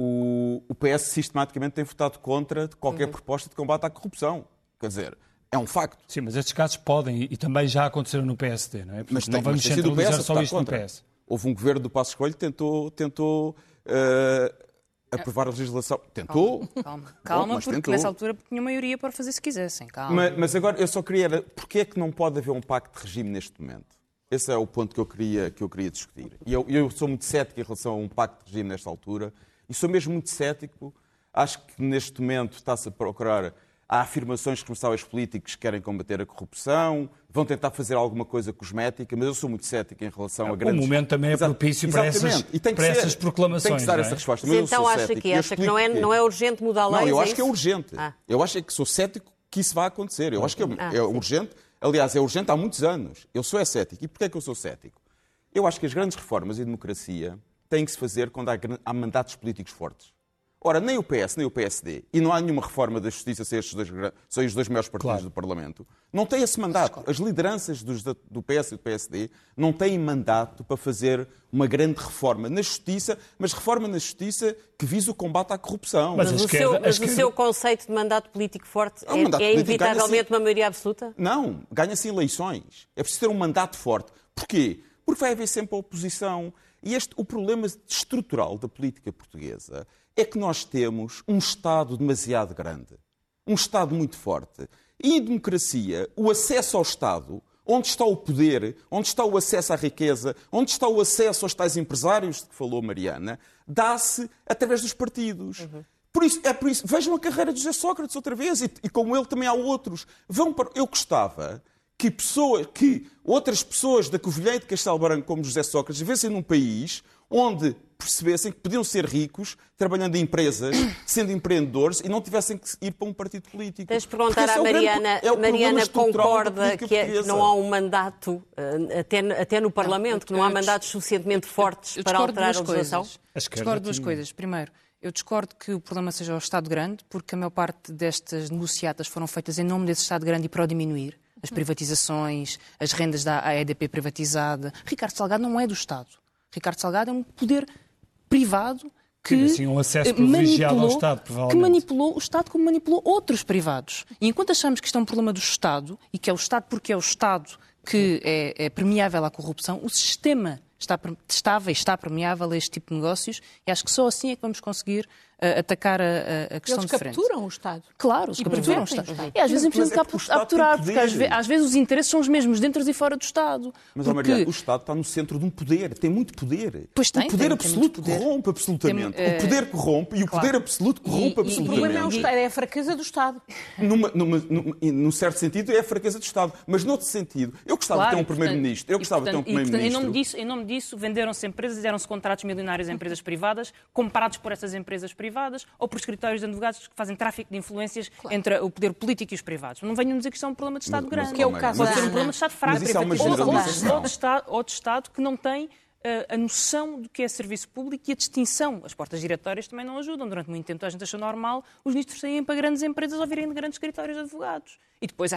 D: o, o PS sistematicamente tem votado contra qualquer uhum. proposta de combate à corrupção. Quer dizer, é um facto.
A: Sim, mas estes casos podem e, também já aconteceram no PSD, não é? Porque mas não tem, vamos mas centralizar só isto contra. no PS.
D: Houve um governo do Passo Escolho que tentou, tentou uh, aprovar a legislação. Tentou.
E: Calma, calma, calma Bom, porque tentou. nessa altura tinha maioria para fazer se quisessem. Calma.
D: Mas, mas, agora eu só queria. Porquê é que não pode haver um pacto de regime neste momento? Esse é o ponto que eu queria, que eu queria discutir. E eu, eu sou muito cético em relação a um pacto de regime nesta altura. E sou mesmo muito cético. Acho que neste momento está-se a procurar. Há afirmações que responsáveis políticos que querem combater a corrupção, vão tentar fazer alguma coisa cosmética, mas eu sou muito cético em relação a grandes...
A: O momento também é propício para essas, para essas proclamações. Tem
D: que dar
A: é?
D: essa resposta. Mas
B: então acha que acha que não é, não é urgente mudar leis?
D: Não, eu
B: é
D: acho que é urgente. Ah. Eu acho que sou cético que isso vai acontecer. Eu acho que é, ah, é urgente. Aliás, é urgente há muitos anos. Eu sou é cético. E porquê é que eu sou cético? Eu acho que as grandes reformas e democracia têm que se fazer quando há, há mandatos políticos fortes. Ora, nem o PS, nem o PSD, e não há nenhuma reforma da justiça se estes dois, são os dois maiores partidos claro. do Parlamento, não têm esse mandato. As lideranças dos, do PS e do PSD não têm mandato para fazer uma grande reforma na justiça, mas reforma na justiça que visa o combate à corrupção.
B: Mas, mas, o, esquerda, seu, mas esquerda... o, seu, conceito de mandato político forte é, é, é inevitavelmente uma maioria absoluta?
D: Não, ganha-se eleições. É preciso ter um mandato forte. Porquê? Porque vai haver sempre a oposição E este, o problema estrutural da política portuguesa é que nós temos um Estado demasiado grande, um Estado muito forte. E em democracia, o acesso ao Estado, onde está o poder, onde está o acesso à riqueza, onde está o acesso aos tais empresários de que falou Mariana, dá-se através dos partidos. Uhum. Por isso, é por isso, vejam a carreira de José Sócrates outra vez, e, e como ele também há outros. Vão para, eu gostava que, pessoas, que outras pessoas da Covilhã e de Castelo Branco, como José Sócrates, vivessem num país onde percebessem que podiam ser ricos trabalhando em empresas, sendo empreendedores e não tivessem que ir para um partido político.
B: Tens de perguntar à Mariana, é Mariana concorda que é, não há um mandato, eh, até, até no Parlamento, não, que não há mandatos suficientemente fortes eu, eu para alterar a legislação?
E: Discordo duas coisas. Primeiro, eu discordo que o problema seja o Estado grande, porque a maior parte destas negociatas foram feitas em nome desse Estado grande e para o diminuir. As privatizações, as rendas da EDP privatizada. Ricardo Salgado não é do Estado. Ricardo Salgado é um poder privado que
A: Sim, assim, um acesso privilegiado ao Estado, provavelmente.
E: Que manipulou o Estado como manipulou outros privados. E enquanto achamos que isto é um problema do Estado, e que é o Estado porque é o Estado que é, é permeável à corrupção, o sistema está, estava e está permeável a este tipo de negócios e acho que só assim é que vamos conseguir uh, atacar a, a questão
C: eles
E: de frente.
C: capturam o Estado.
E: Claro, eles capturam o Estado. Estado. E às vezes é preciso capturar, porque às vezes, às vezes, os interesses são os mesmos dentro e fora do Estado.
D: Mas,
E: porque...
D: Maria, o Estado está no centro de um poder, tem muito poder.
E: Pois tem,
D: o poder
E: tem,
D: absoluto
E: tem
D: poder. corrompe absolutamente. Tem, uh... O poder corrompe e o claro. poder absoluto corrompe e, absolutamente.
C: O problema é o Estado, é a fraqueza do Estado.
D: Numa, numa, numa, num certo sentido é a fraqueza do Estado, mas noutro sentido, eu gostava claro, de ter um primeiro-ministro. Eu gostava
E: portanto,
D: de ter um primeiro-ministro.
E: Em nome disso, em nome disso venderam-se empresas, deram-se contratos milionários a empresas privadas, comprados por essas empresas privadas ou por escritórios de advogados que fazem tráfico de influências claro. entre o poder político e os privados. Não venham dizer que isto é um problema de Estado
D: mas,
E: grande.
D: Mas, que é o caso
E: Pode ser um problema de Estado fraco.
D: É uma
E: ou, de Estado, ou de Estado que não tem a noção do que é serviço público e a distinção. As portas giratórias também não ajudam. Durante muito tempo a gente achou normal os ministros saírem para grandes empresas ou virem de grandes escritórios de advogados. E depois,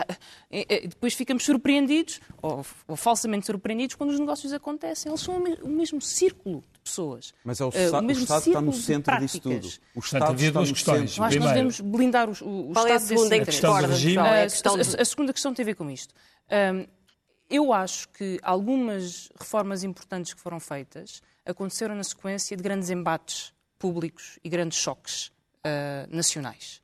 E: depois ficamos surpreendidos, ou, ou, falsamente surpreendidos, quando os negócios acontecem. Eles são o mesmo círculo de pessoas.
D: Mas é o, uh, o, mesmo o Estado está no centro disso tudo.
A: O Estado Portanto, está no questões.
E: centro. Acho que nós devemos blindar o, o
B: Qual
E: Estado
B: é a segunda em que discorda?
E: A, a, segunda questão tem a ver com isto. Um, eu acho que algumas reformas importantes que foram feitas aconteceram na sequência de grandes embates públicos e grandes choques uh, nacionais.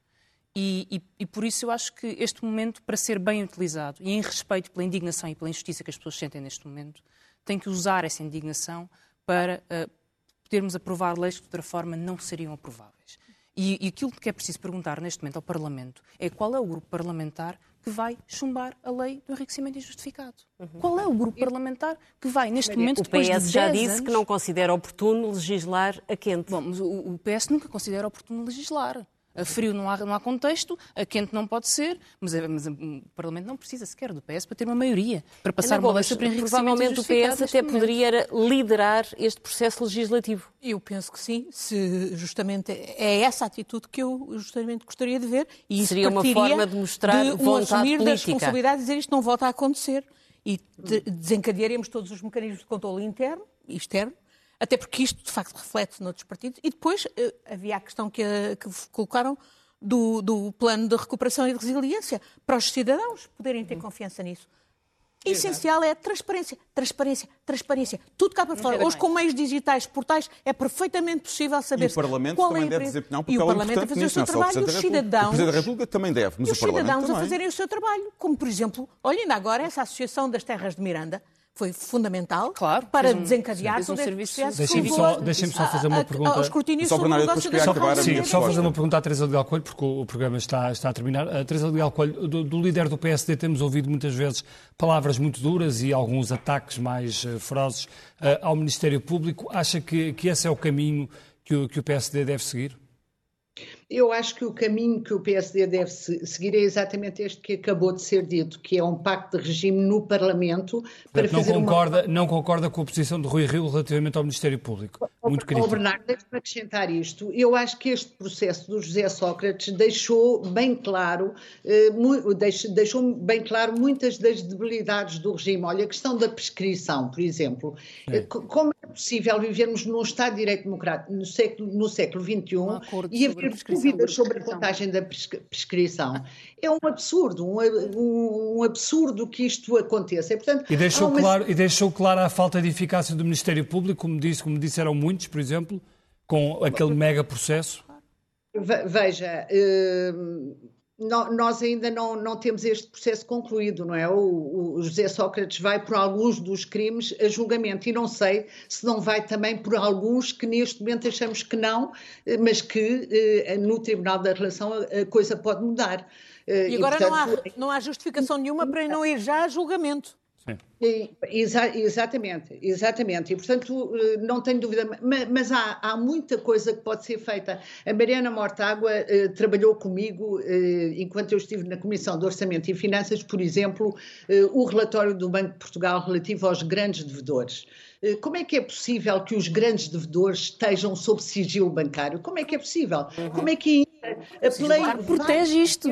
E: E, e, e, por isso eu acho que este momento, para ser bem utilizado e em respeito pela indignação e pela injustiça que as pessoas sentem neste momento, tem que usar essa indignação para uh, podermos aprovar leis que de outra forma não seriam aprováveis. E, e aquilo que é preciso perguntar neste momento ao Parlamento é qual é o grupo parlamentar que vai chumbar a lei do enriquecimento injustificado. Uhum. Qual é o grupo parlamentar que vai, neste momento, depois
B: de O PS
E: já
B: disse
E: anos...
B: que não considera oportuno legislar a quente.
E: Bom, mas o, o PS nunca considera oportuno legislar. A frio não há, não há contexto, a quente não pode ser, mas, é, mas, o Parlamento não precisa sequer do PS para ter uma maioria, para passar uma lei sobre enriquecimento
B: Provavelmente o PS até momento. poderia liderar este processo legislativo.
C: Eu penso que sim, se justamente é essa a atitude que eu justamente gostaria de ver. E isso
B: Seria uma forma de mostrar de um assumir
C: da responsabilidade e dizer isto não volta a acontecer. E desencadearemos todos os mecanismos de controle interno e externo até porque isto, de facto, reflete noutros partidos. E depois uh, havia a questão que, uh, que colocaram do, do, plano de recuperação e de resiliência para os cidadãos poderem ter confiança nisso. Essencial é a transparência, transparência, transparência. Tudo cá para fora. Hoje, com meios digitais, portais, é perfeitamente possível saber qual é a
D: deve desempenhar um papel
C: E o Parlamento a fazer o seu trabalho, e os cidadãos... O
D: Presidente da República também deve, mas
C: e
D: os cidadãos
C: a fazerem o seu trabalho. Como, por exemplo, olha ainda agora essa Associação das Terras de Miranda, foi fundamental
E: claro,
C: para
E: um,
C: desencadear todo
E: um serviço.
A: Deixem-me só, deixem só fazer uma pergunta. Ao
C: escrutínio sobre o negócio das
A: só, sim, só fazer uma pergunta à Teresa Leal Coelho, porque o, programa está, está a terminar. A Teresa Leal Coelho, do, do, líder do PSD, temos ouvido muitas vezes palavras muito duras e alguns ataques mais uh, ferozes uh, ao Ministério Público. Acha que, que esse é o caminho que o, que o PSD deve seguir?
F: Eu acho que o caminho que o PSD deve seguir é exatamente este que acabou de ser dito, que é um pacto de regime no Parlamento
A: para não fazer concorda, uma... Não concorda com a posição de Rui Rio relativamente ao Ministério Público? Muito crítico.
F: Oh, Bernardo, deixe-me acrescentar isto. Eu acho que este processo do José Sócrates deixou bem claro, eh, deixou bem claro muitas das debilidades do regime. Olha, a questão da prescrição, por exemplo. É. Como é possível vivermos num Estado de Direito Democrático no século, no século XXI um e haver dúvidas sobre a contagem da prescrição. É um absurdo, um, um, absurdo que isto aconteça.
A: E, portanto, e, deixou uma... claro, e deixou claro a falta de eficácia do Ministério Público, como, disse, como disseram muitos, por exemplo, com aquele mega processo?
F: Veja, uh, nós ainda não, não temos este processo concluído, não é? O, o, José Sócrates vai por alguns dos crimes a julgamento e não sei se não vai também por alguns que neste momento achamos que não, eh, mas que eh, no Tribunal da Relação a, coisa pode mudar.
C: Eh, e agora e, portanto, não, há, não há justificação nenhuma para não ir já a julgamento.
F: Exa exatamente, exatamente. E, portanto, eh, não tenho dúvida, mas, mas há, há, muita coisa que pode ser feita. A Mariana Mortágua eh, trabalhou comigo, eh, enquanto eu estive na Comissão de Orçamento e Finanças, por exemplo, eh, o relatório do Banco de Portugal relativo aos grandes devedores. Eh, como é que é possível que os grandes devedores estejam sob sigilo bancário? Como é que é possível? Uhum. Como é que
B: a Play protege isto?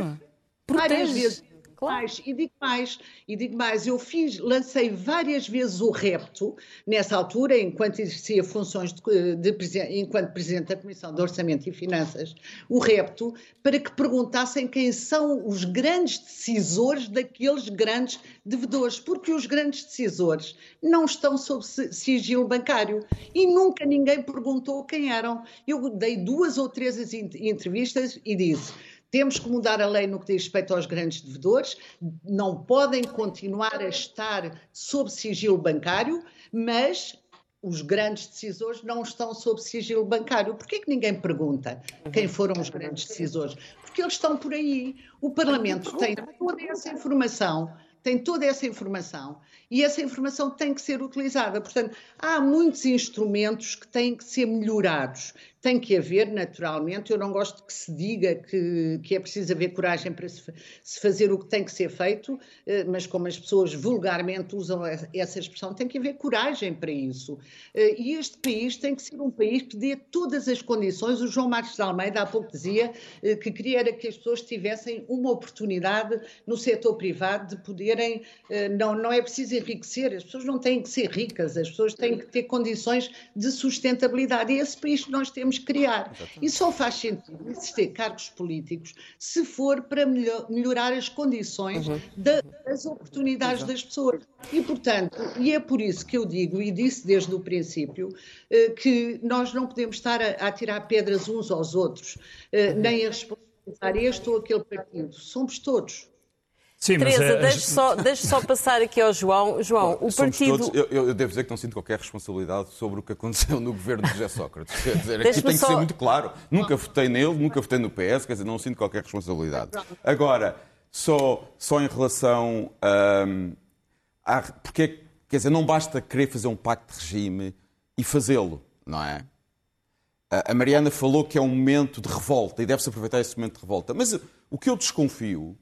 F: Várias vezes Claro. Mais, e digo mais, e digo mais, eu fiz, lancei várias vezes o repto, nessa altura, enquanto exercia funções de, de, enquanto Presidente da Comissão de Orçamento e Finanças, o repto, para que perguntassem quem são os grandes decisores daqueles grandes devedores, porque os grandes decisores não estão sob sigilo bancário e nunca ninguém perguntou quem eram. Eu dei duas ou três entrevistas e disse temos que mudar a lei no que diz respeito aos grandes devedores, não podem continuar a estar sob sigilo bancário, mas os grandes decisores não estão sob sigilo bancário. Por que ninguém pergunta quem foram os grandes decisores? Porque eles estão por aí. O Parlamento tem toda essa informação, tem toda essa informação e essa informação tem que ser utilizada. Portanto, há muitos instrumentos que têm que ser melhorados tem que haver, naturalmente. Eu não gosto que se diga que, que é preciso haver coragem para se, se, fazer o que tem que ser feito, eh, mas como as pessoas vulgarmente usam essa expressão, tem que haver coragem para isso. Eh, e este país tem que ser um país que dê todas as condições. O João Marcos de Almeida há pouco dizia eh, que queria que as pessoas tivessem uma oportunidade no setor privado de poderem. Não, não é preciso enriquecer, as pessoas não têm que ser ricas, as pessoas têm que ter condições de sustentabilidade. E esse país que nós temos criar. Exatamente. E só faz sentido existir cargos políticos se for para melhorar as condições uhum. das oportunidades Exato. das pessoas. E, portanto, e é por isso que eu digo, e disse desde o princípio, eh, que nós não podemos estar a, a tirar pedras uns aos outros, eh, uhum. nem a responsabilizar este ou aquele partido. Somos todos.
B: Sim, Teresa, é, deixe, só, deixe só passar aqui ao João. João, o partido.
D: Todos, eu, eu, devo dizer que não sinto qualquer responsabilidade sobre o que aconteceu no governo de José Sócrates. Quer dizer, aqui tem só... que ser muito claro. Nunca votei nele, nunca votei no PS, quer dizer, não sinto qualquer responsabilidade. Agora, só, só em relação hum, a. porque, quer dizer, não basta querer fazer um pacto de regime e fazê-lo, não é? A Mariana falou que é um momento de revolta e deve-se aproveitar esse momento de revolta. Mas o que eu desconfio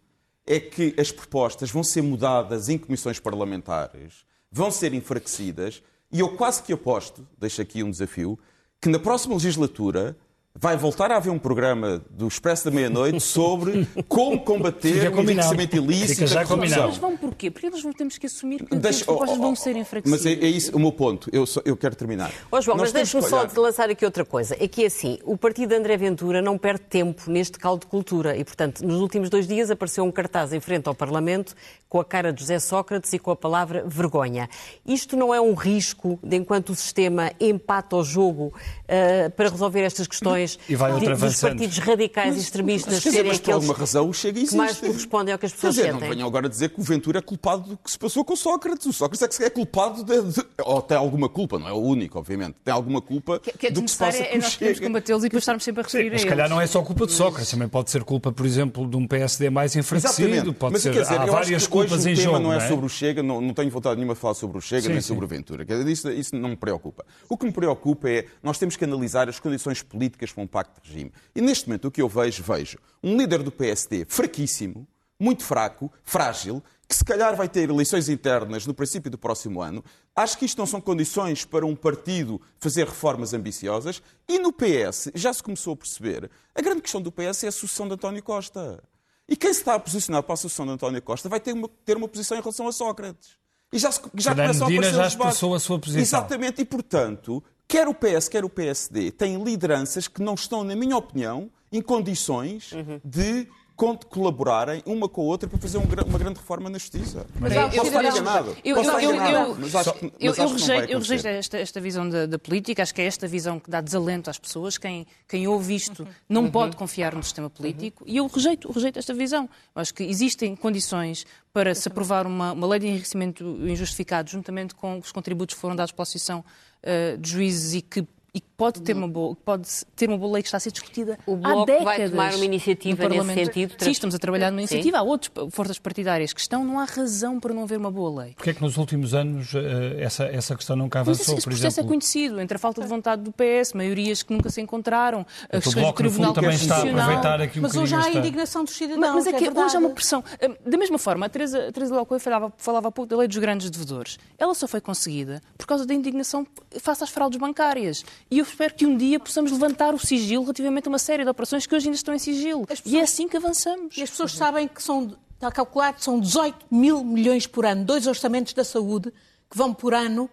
D: é que as propostas vão ser mudadas em comissões parlamentares, vão ser enfraquecidas, e eu quase que aposto, deixo aqui um desafio, que na próxima legislatura vai voltar a haver um programa do Expresso da Meia-Noite sobre como combater o enriquecimento ilícito
B: e a corrupção. Mas vão porquê? Porque nós temos que assumir que as propostas oh, oh, vão ser enfraquecidas.
D: Mas é, é, isso o meu ponto. Eu, só, eu quero terminar.
B: Oh, João, nós mas deixe-me só de lançar aqui outra coisa. É que, assim, o partido de André Ventura não perde tempo neste caldo de cultura e, portanto, nos últimos dois dias apareceu um cartaz em frente ao Parlamento com a cara de José Sócrates e com a palavra vergonha. Isto não é um risco de, enquanto o sistema empata o jogo uh, para resolver estas questões e vai outra dos partidos radicais mas, e extremistas
D: mas, serem mas, por alguma razão o Chega existe.
B: que mais correspondem ao que as pessoas
D: dizer,
B: sentem.
D: Não venham agora dizer que o Ventura é culpado do que se passou com o Sócrates. O Sócrates é que é culpado de, de, ou tem alguma culpa, não é o único, obviamente, tem alguma culpa que, que é do que se passa com é nós
E: Chega. combatê-los e depois estarmos sempre a referir Sim,
A: mas
E: se
A: calhar não é só culpa de Sócrates, também pode ser culpa, por exemplo, de um PSD mais enfraquecido, Exatamente. pode mas, ser, dizer, há várias culpas em jogo.
D: não é, é sobre o Chega, não, não tenho vontade nenhuma de falar sobre o Chega, nem sobre o Ventura. Isso, isso não me preocupa. O que me preocupa é nós temos que analisar as condições políticas para um pacto de regime. E neste momento o que eu vejo, vejo um líder do PSD fraquíssimo, muito fraco, frágil, que se calhar vai ter eleições internas no princípio do próximo ano. Acho que isto não são condições para um partido fazer reformas ambiciosas. E no PS, já se começou a perceber, a grande questão do PS é a sucessão de António Costa. E quem se está a posicionar para a sucessão de António Costa vai ter uma, ter uma posição em relação a Sócrates. E já, já
A: Fernando
D: começam a aparecer
A: já expressou a sua posição.
D: Exatamente, e portanto, quer o PS, quer o PSD, têm lideranças que não estão, na minha opinião, em condições
A: Uhum.
D: de con- colaborarem uma com a outra para fazer um uma grande reforma na justiça.
C: Mas
E: Eu-
D: Posso estar enganado.
E: Eu- eu-
D: mas acho mas
E: rejeito, eu
D: acontecer.
E: rejeito esta, esta visão da, da política, acho que é esta visão que dá desalento às pessoas. Quem, quem ouve isto não pode confiar no sistema político e eu rejeito, rejeito esta visão. Eu acho que existem condições para se aprovar uma, uma lei de enriquecimento injustificado, juntamente com os contributos que foram dados pela Associação eh, de Juízes e que, e que pode, ter uma boa, pode ter uma boa lei que está a ser discutida
B: O
E: há
B: Bloco
E: décadas
B: vai tomar uma iniciativa
E: no
B: nesse sentido?
E: Sim, estamos a trabalhar numa
B: Sim.
E: iniciativa. Há outras forças partidárias que estão, não há razão para não haver uma boa lei.
A: Porquê é que nos últimos anos eh, essa, essa questão nunca
E: Mas
A: avançou,
E: esse
A: por
E: processo é
A: exemplo?
E: conhecido, entre a falta de vontade do PS, maiorias que nunca se encontraram, as questões do Tribunal
A: também está a
E: Constitucional.
A: aproveitar aqui
C: Mas hoje há a indignação dos cidadãos.
E: Mas, mas é que
C: verdade.
E: hoje há uma pressão. Hum, Da mesma forma, a Teresa, a Teresa Coelho falava, falava há pouco da lei dos grandes devedores. Ela só foi conseguida por causa da indignação face às fraudes bancárias. E eu espero que um dia possamos levantar o sigilo relativamente a uma série de operações que hoje ainda estão em sigilo.
C: As pessoas-
E: E é assim que avançamos.
C: E as pessoas sabem que são, está calculado, são 18 mil milhões por ano, dois orçamentos da saúde que vão por ano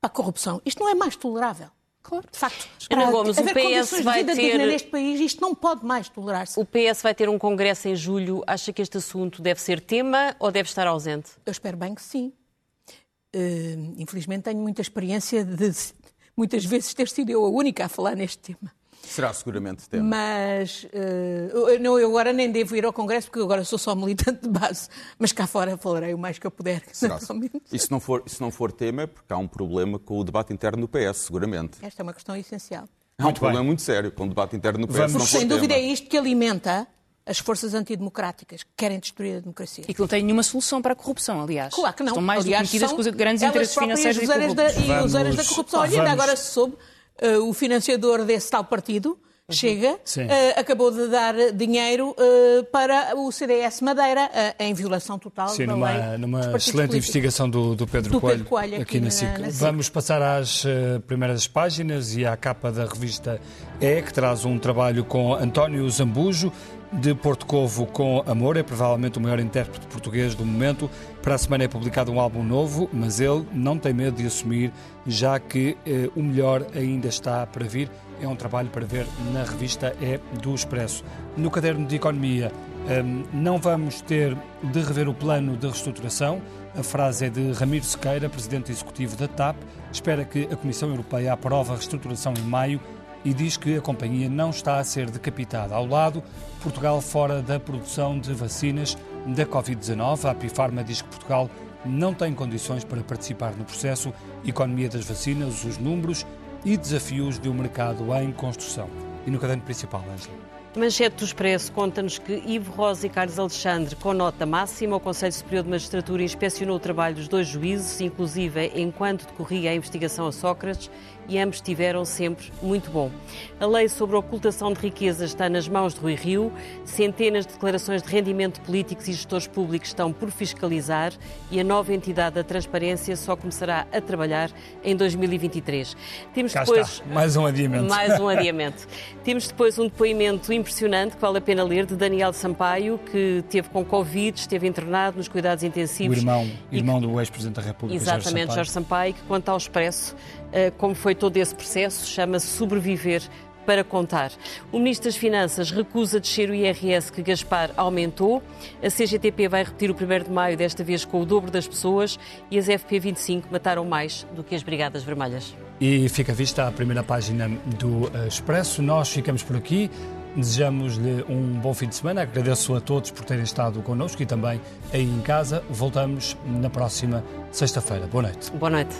C: para a corrupção. Isto não é mais tolerável.
E: Claro.
C: De facto,
B: Ana Gomes, o PS vai ter-
C: neste país, isto não pode mais tolerar-se.
B: O PS vai ter um congresso em julho. Acha que este assunto deve ser tema ou deve estar ausente?
C: Eu espero bem que sim. Eh, infelizmente tenho muita experiência de muitas vezes ter sido eu a única a falar neste tema.
D: Será seguramente tema.
C: Mas eu, não, eu agora nem devo ir ao Congresso porque agora sou só militante de base. Mas cá fora falarei o mais que eu puder,
D: Será
C: naturalmente.
D: E se não, for, se não for tema, é porque há um problema com o debate interno no PS, seguramente.
C: Esta é uma questão essencial.
D: Há um
A: Muito
D: problema
A: bem.
D: muito sério com o debate interno no PS.
A: Vamos-
D: se não
C: sem dúvida
D: tema.
C: é isto que alimenta as forças antidemocráticas que querem destruir a democracia.
E: E que não tem nenhuma solução para a corrupção, aliás.
C: Claro que não.
E: Estão mais do que
C: Aliás, são
E: com os grandes interesses financeiros e
C: useiras da,
E: corruptos.
C: e
A: Vamos-
C: useiras da corrupção. Olha, ainda agora se soube, eh, o financiador desse tal partido, Chega,
A: Sim.
C: eh, acabou de dar dinheiro eh, para o CDS Madeira, eh, em violação total
A: Sim,
C: da lei
A: numa,
C: dos
A: numa excelente
C: políticos.
A: investigação do, do Pedro
C: Do
A: Coelho,
C: Pedro Coelho,
A: aqui,
C: aqui
A: na
C: na-
A: SIC.
C: na SIC.
A: Vamos passar às primeiras páginas e à capa da revista É, que traz um trabalho com António Zambujo, de Porto Covo com Amor, é provavelmente o maior intérprete português do momento. Para a semana é publicado um álbum novo, mas ele não tem medo de assumir, já que eh, o melhor ainda está para vir. É um trabalho para ver na revista É do Expresso. No caderno de Economia, hum, não vamos ter de rever o plano de reestruturação. A frase é de Ramiro Sequeira, presidente executivo da TAP. Espera que a Comissão Europeia aprove a reestruturação em maio e diz que a companhia não está a ser decapitada. Ao lado, Portugal fora da produção de vacinas da Covid-19. A Apifarma diz que Portugal não tem condições para participar no processo. Economia das vacinas, os números e desafios de um mercado em construção. E no caderno principal, Ângela.
B: Manchete do Expresso conta-nos que Ivo Rosa e Carlos Alexandre, com nota máxima, o Conselho Superior de Magistratura inspecionou o trabalho dos dois juízes, inclusive enquanto decorria a investigação a Sócrates, e ambos tiveram sempre muito bom. A lei sobre a ocultação de riquezas está nas mãos de Rui Rio, centenas de declarações de rendimento políticos e gestores públicos estão por fiscalizar e a nova entidade da transparência só começará a trabalhar em 2023. Temos
A: Cá
B: depois
A: está, mais um adiamento.
B: mais um adiamento. Temos depois um depoimento impressionante que vale a pena ler de Daniel Sampaio, que teve com Covid, esteve internado nos cuidados
A: O
B: intensivos.
A: irmão,
B: e
A: irmão do ex-presidente da República,
B: Exatamente,
A: Jorge
B: Jorge
A: Sampaio.
B: Sampaio, que conta ao Expresso eh, como foi todo esse processo, chama-se Sobreviver para contar. O Ministro das Finanças recusa descer o IRS que Gaspar aumentou. A CGTP vai repetir o 1 de maio, desta vez com o dobro das pessoas, e as FP25 mataram mais do que as Brigadas Vermelhas.
A: E fica vista a primeira página do eh, Expresso. Nós ficamos por aqui. Desejamos-lhe um bom fim de semana. Agradeço a todos por terem estado connosco e também aí em casa. Voltamos na próxima sexta-feira. Boa noite.
B: Boa noite.